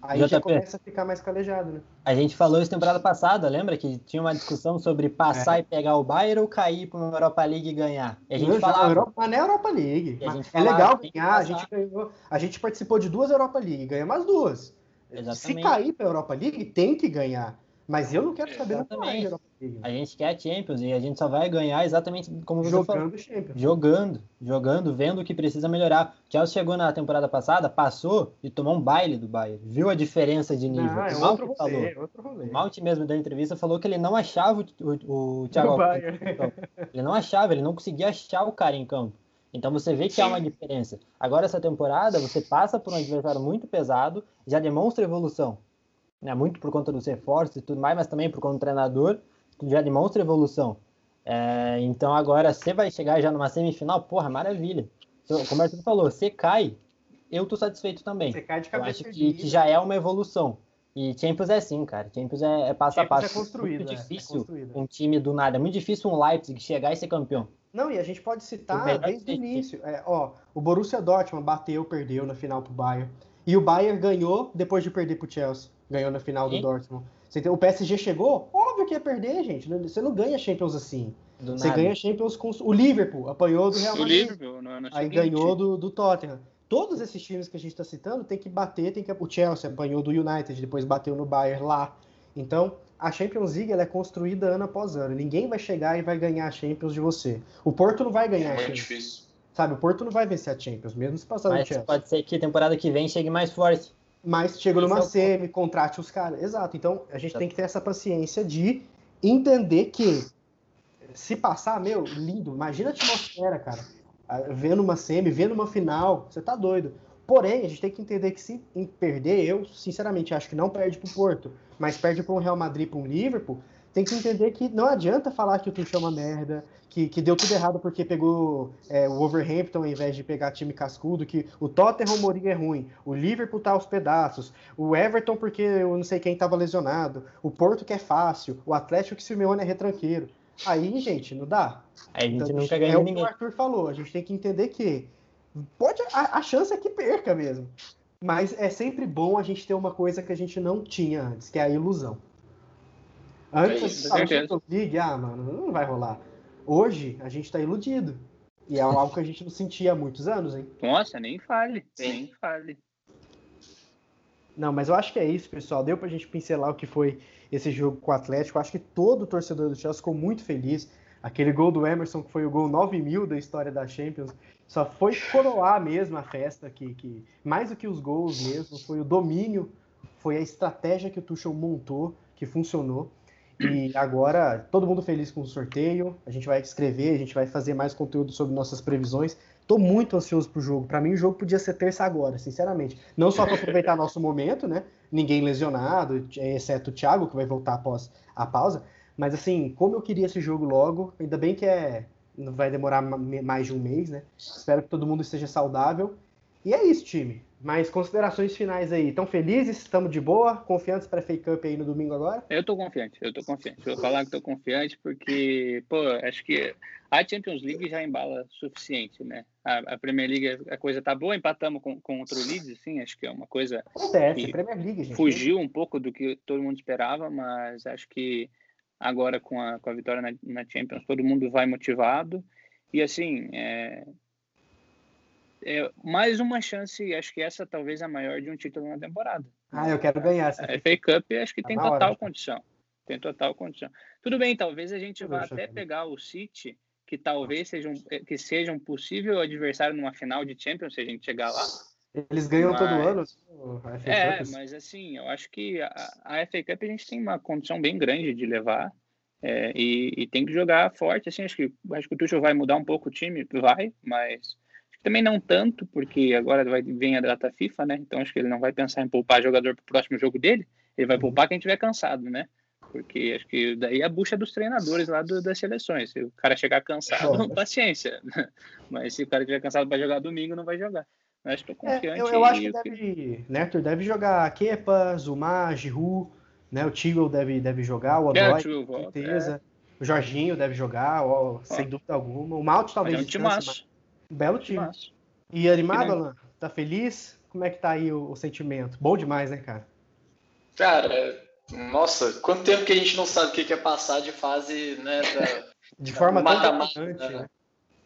Aí JP, já começa a ficar mais calejado, né?
A gente falou isso temporada passada, lembra? Que tinha uma discussão sobre passar é. e pegar o Bayern ou cair para uma Europa League e ganhar. E a gente
não,
falava...
Europa, mas não é Europa League. é legal ganhar, a gente, ganhou, a gente participou de duas Europa League, ganhamos as duas. Exatamente. Se cair para a Europa League, tem que ganhar. Mas eu não quero saber
exatamente. Europa League. A gente quer a Champions e a gente só vai ganhar exatamente como você
jogando
falou.
Champions.
Jogando, jogando, vendo o que precisa melhorar. O Chelsea chegou na temporada passada, passou e tomou um baile do Bayern. Viu a diferença de nível.
Ah, é outro rolê, falou. É outro rolê.
O Malt mesmo da entrevista falou que ele não achava o, o, o Thiago Ele não achava, ele não conseguia achar o cara em campo. Então você vê que há uma diferença. Agora essa temporada você passa por um adversário muito pesado, já demonstra evolução né, muito por conta dos reforços e tudo mais, mas também por conta do treinador, já demonstra evolução. É, então agora você vai chegar já numa semifinal, porra, maravilha. Como o Arthur falou, você cai, eu tô satisfeito também.
Você cai de
cabeça eu acho que, que, já é uma evolução. E Champions é assim, cara. Champions é, é passo
Champions
a passo.
É construído,
muito
é,
difícil
é
um time do nada. É muito difícil um Leipzig chegar e ser campeão.
Não, e a gente pode citar desde o início. É, ó, o Borussia Dortmund bateu, perdeu na final pro Bayern. E o Bayern ganhou depois de perder pro Chelsea ganhou na final do Dortmund. O PSG chegou? Óbvio que ia perder, gente. Você não ganha Champions assim. Do você nada. ganha Champions com o Liverpool, apanhou do Real Madrid. Liverpool, não, não aí ganhou do, do Tottenham. Todos esses times que a gente está citando tem que bater, tem que o Chelsea apanhou do United, depois bateu no Bayern lá. Então, a Champions League ela é construída ano após ano. Ninguém vai chegar e vai ganhar a Champions de você. O Porto não vai ganhar
é
a
Champions. Difícil.
Sabe, o Porto não vai vencer a Champions, mesmo se passar
Mas
do Chelsea.
pode ser que a temporada que vem chegue mais forte
mas chega numa é semi, contrate os caras. Exato. Então a gente tem que ter essa paciência de entender que se passar, meu, lindo. Imagina a atmosfera, cara. Vendo uma semi, vendo uma final, você tá doido. Porém, a gente tem que entender que se perder, eu sinceramente acho que não perde pro Porto, mas perde para um Real Madrid, para um Liverpool, tem que entender que não adianta falar que o Tuchel é uma merda, que, que deu tudo errado porque pegou é, o Overhampton ao invés de pegar time cascudo, que o Tottenham Mourinho é ruim, o Liverpool tá aos pedaços, o Everton porque eu não sei quem tava lesionado, o Porto que é fácil, o Atlético que Simeone é retranqueiro. Aí, gente, não dá.
Aí a gente então, nunca ganha é ninguém.
É o que o Arthur falou, a gente tem que entender que pode a, a chance é que perca mesmo. Mas é sempre bom a gente ter uma coisa que a gente não tinha antes, que é a ilusão. Antes,
É
a
isso,
Champions League, ah, mano, não vai rolar. Hoje, a gente tá iludido. E é algo que a gente não sentia há muitos anos, hein?
Nossa, nem fale,
Sim.
nem fale.
Não, mas eu acho que é isso, pessoal. Deu pra gente pincelar o que foi esse jogo com o Atlético. Eu acho que todo torcedor do Chelsea ficou muito feliz. Aquele gol do Emerson, que foi o gol 9 mil da história da Champions, só foi coroar mesmo a festa, que, que mais do que os gols mesmo, foi o domínio, foi a estratégia que o Tuchel montou, que funcionou. E agora, todo mundo feliz com o sorteio. A gente vai escrever, a gente vai fazer mais conteúdo sobre nossas previsões. Tô muito ansioso pro jogo. Para mim, o jogo podia ser terça agora, sinceramente. Não só para aproveitar nosso momento, né? Ninguém lesionado, exceto o Thiago, que vai voltar após a pausa. Mas assim, como eu queria esse jogo logo, ainda bem que é não vai demorar ma- mais de um mês, né? Espero que todo mundo esteja saudável. E é isso, time. Mais considerações finais aí. Estão felizes? Estamos de boa? Confiantes para a Fake Cup aí no domingo agora?
Eu tô confiante, eu tô confiante. Vou falar que tô confiante porque, pô, acho que a Champions League já embala suficiente, né? A, a Premier League, a coisa tá boa, empatamos com, contra o Leeds, assim, acho que é uma coisa
Acontece,
E
Premier League, gente.
fugiu um pouco do que todo mundo esperava, mas acho que agora com a, com a vitória na, na Champions todo mundo vai motivado e assim é, é mais uma chance, acho que essa talvez a maior de um título na temporada.
Ah, eu quero ganhar essa.
A FA Cup acho que
Tá
tem
na hora,
total
já.
condição. Tem total condição. Tudo bem, talvez a gente vá até pegar o City, que talvez seja um, que seja um possível adversário numa final de Champions, se a gente chegar lá.
Eles ganham todo
Mas-
ano a FA
É,
Cup.
mas assim, eu acho que a, a FA Cup a gente tem uma condição bem grande de levar é, e, e tem que jogar forte. Assim, acho que acho que o Tuchel vai mudar um pouco o time, vai, mas também não tanto, porque agora vai vem a data FIFA, né? Então acho que ele não vai pensar em poupar jogador para o próximo jogo dele. Ele vai
Uhum.
poupar quem tiver cansado, né? Porque acho que daí é a bucha dos treinadores lá do- das seleções. Se o cara chegar cansado, paciência. Mas se o cara estiver cansado para jogar domingo, não vai jogar. Mas estou
É,
confiante.
eu, eu acho que deve, né, Arthur, deve jogar Kepa, Zuma, Giroud, né, o Tio deve, deve jogar, o
É,
Odoi, com
volta,
certeza. O Jorginho deve jogar, ó, sem dúvida alguma. O Malte
Mas
talvez
é um
descanse, um belo time. E animado, Alan? Tá feliz? Como é que tá aí o, o sentimento? Bom demais, né, cara?
Cara, nossa, quanto tempo que a gente não sabe o que é passar de fase né, da,
De forma tão
Mata-mata,
dominante,
né?
né?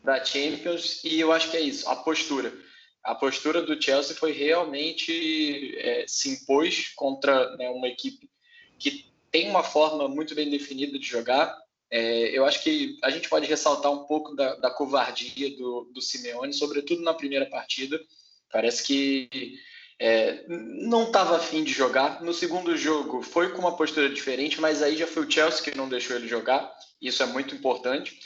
da Champions, e eu acho que é isso, a postura. A postura do Chelsea foi realmente é, se impôs contra né, uma equipe que tem uma forma muito bem definida de jogar. É, eu acho que a gente pode ressaltar um pouco da, da covardia do, do Simeone, sobretudo na primeira partida. Parece que é, não estava afim de jogar. No segundo jogo foi com uma postura diferente, mas aí já foi o Chelsea que não deixou ele jogar. Isso é muito importante.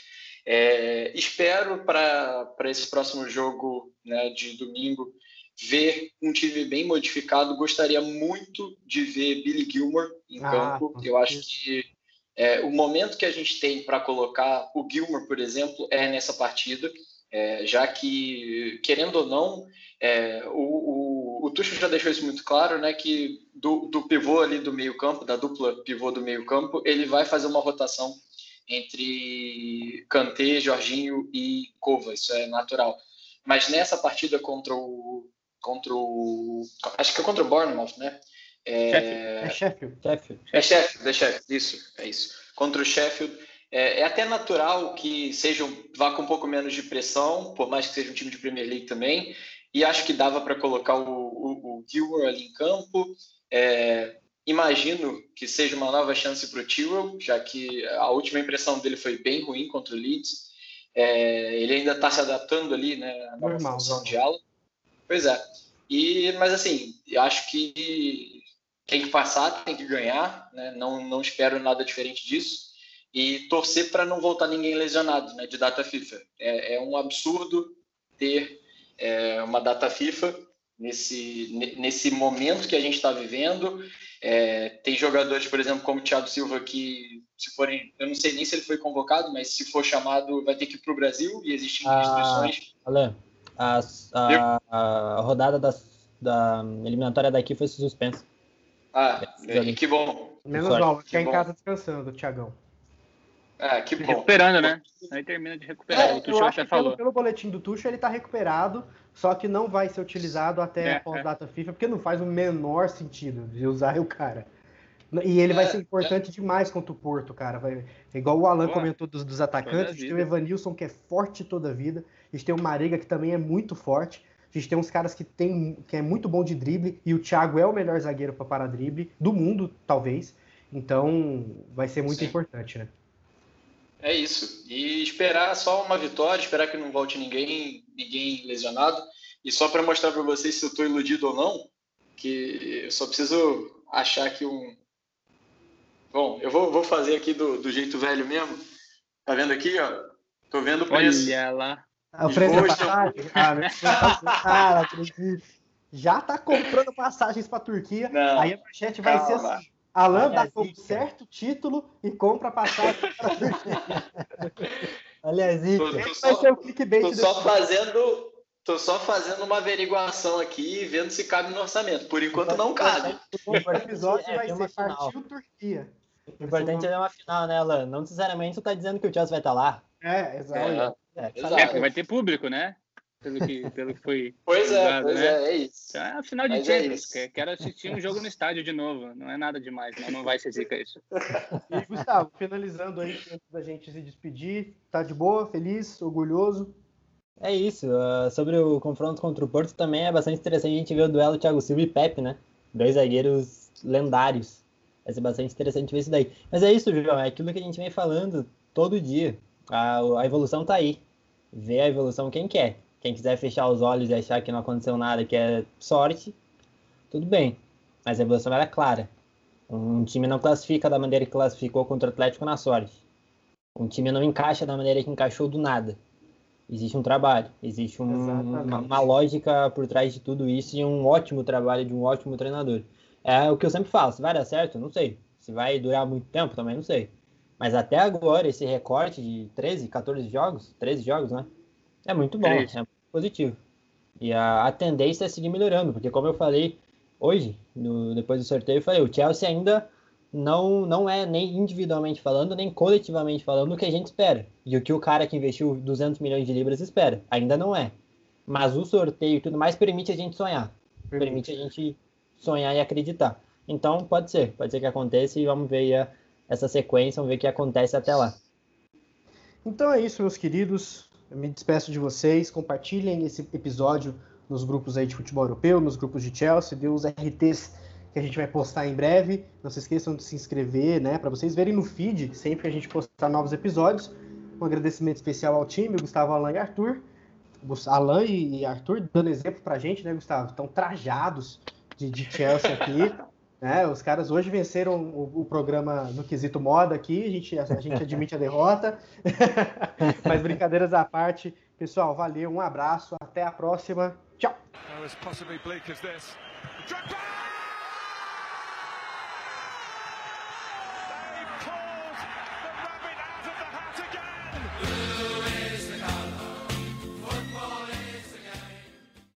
É, espero para esse próximo jogo né, de domingo ver um time bem modificado. Gostaria muito de ver Billy Gilmore em
Ah,
campo. Eu acho que é, o momento que a gente tem para colocar o Gilmore, por exemplo, é nessa partida, é, já que, querendo ou não, é, o, o, o Tuchel já deixou isso muito claro, né, que do, do pivô ali do meio campo, da dupla pivô do meio campo, ele vai fazer uma rotação entre Kanté, Jorginho e Kova, isso é natural. Mas nessa partida contra o, contra o, acho que é contra o Bournemouth, né? É,
É Sheffield.
Sheffield.
é Sheffield, é Sheffield, isso, é isso. Contra o Sheffield, é, é até natural que seja um- vá com um pouco menos de pressão, por mais que seja um time de Premier League também. E acho que dava para colocar o, o, o Gilmore ali em campo. É, imagino que seja uma nova chance para o Tyrell, já que a última impressão dele foi bem ruim contra o Leeds. É, ele ainda está se adaptando ali, né, à nova
Normal,
função de ala. Pois é. E, mas assim, acho que tem que passar, tem que ganhar, né? não, não espero nada diferente disso. E torcer para não voltar ninguém lesionado né, de data FIFA. É, é um absurdo ter é, uma data FIFA nesse, ne- nesse momento que a gente está vivendo. É, tem jogadores, por exemplo, como o Thiago Silva, que se forem, eu não sei nem se ele foi convocado, mas se for chamado, vai ter que ir para o Brasil e existem
Ah.
restrições.
A, a, a rodada das- da eliminatória daqui foi suspensa.
Ah, é, que bom.
Menos mal, vai ficar em
bom.
casa descansando, Thiagão.
É, que bom.
Recuperando, né? Aí termina de recuperar. É, o Tuchel até falou.
Pelo, pelo boletim do Tuchel, ele tá recuperado, só que não vai ser utilizado até é, a data é. FIFA, porque não faz o menor sentido de usar o cara. E ele é, vai ser importante é. demais contra o Porto, cara. Vai, igual o Alan comentou dos, dos atacantes, a gente tem o Evanilson, que é forte toda a vida. A gente tem o Marega, que também é muito forte. A gente tem uns caras que, tem, que é muito bom de drible. E o Thiago é o melhor zagueiro para parar drible do mundo, talvez. Então, vai ser muito Sim. importante, né?
É isso. E esperar só uma vitória, esperar que não volte ninguém, ninguém lesionado. E só para mostrar para vocês se eu estou iludido ou não, que eu só preciso achar que um, Bom, eu vou, vou fazer aqui do, do jeito velho mesmo. Tá vendo aqui, ó? Tô vendo o preço.
Olha lá.
Ah, o preço da passagem? Ah, acredito. Já tá comprando passagens pra Turquia. Não, aí a manchete vai ser assim. Alan dá um certo título e compra passagem pra Turquia.
Olha a zica.
Tô, tô só, vai ser o clickbait. Tô só fazendo... Tô só fazendo uma averiguação aqui, vendo se cabe no orçamento. Por enquanto não cabe.
O episódio vai ser partiu Turquia.
O importante é uma final, né, Alan? Não necessariamente tu tá dizendo que o Chelsea vai estar tá lá.
É, exato.
É, é, é porque vai ter público, né? Pelo que, pelo que foi.
Pois é, pois né? é, é isso.
Então é a final de Mas é Champions. É quero assistir um jogo no estádio de novo. Não é nada demais, não, não vai ser zica isso.
E, Gustavo, finalizando aí, antes da gente se despedir, tá de boa, feliz, orgulhoso?
É isso. Uh, sobre o confronto contra o Porto também é bastante interessante a gente ver o duelo Thiago Silva e Pepe, né? Dois zagueiros lendários Vai ser bastante interessante ver isso daí. Mas é isso, João, é aquilo que a gente vem falando todo dia. A, a evolução tá aí. Vê a evolução quem quer. Quem quiser fechar os olhos e achar que não aconteceu nada, que é sorte, tudo bem. Mas a evolução era clara. Um time não classifica da maneira que classificou contra o Atlético na sorte. Um time não encaixa da maneira que encaixou do nada. Existe um trabalho, existe um, uma, uma, lógica por trás de tudo isso e um ótimo trabalho de um ótimo treinador. É o que eu sempre falo, se vai dar certo, não sei. Se vai durar muito tempo, também não sei. Mas até agora, esse recorte de 13, 14 jogos, 13 jogos, né? É muito bom, é, é muito positivo. E a, a, tendência é seguir melhorando, porque como eu falei hoje, no, depois do sorteio, eu falei, o Chelsea ainda não, não é nem individualmente falando, nem coletivamente falando o que a gente espera. E o que o cara que investiu 200 milhões de libras espera. Ainda não é. Mas o sorteio e tudo mais permite a gente sonhar. Permite a gente sonhar e acreditar. Então, pode ser, pode ser que aconteça e vamos ver essa sequência, vamos ver o que acontece até lá.
Então é isso, meus queridos. Eu me despeço de vocês. Compartilhem esse episódio nos grupos aí de futebol europeu, nos grupos de Chelsea, dê os RTs que a gente vai postar em breve. Não se esqueçam de se inscrever, né, para vocês verem no feed sempre que a gente postar novos episódios. Um agradecimento especial ao time, Gustavo, Alan e Arthur. Alan e Arthur dando exemplo pra gente, né, Gustavo? Estão trajados de, de Chelsea aqui. Né? Os caras hoje venceram o, o, programa no quesito moda aqui, a gente, a, a gente admite a derrota. Mas brincadeiras à parte, pessoal, valeu, um abraço, até a próxima. Tchau!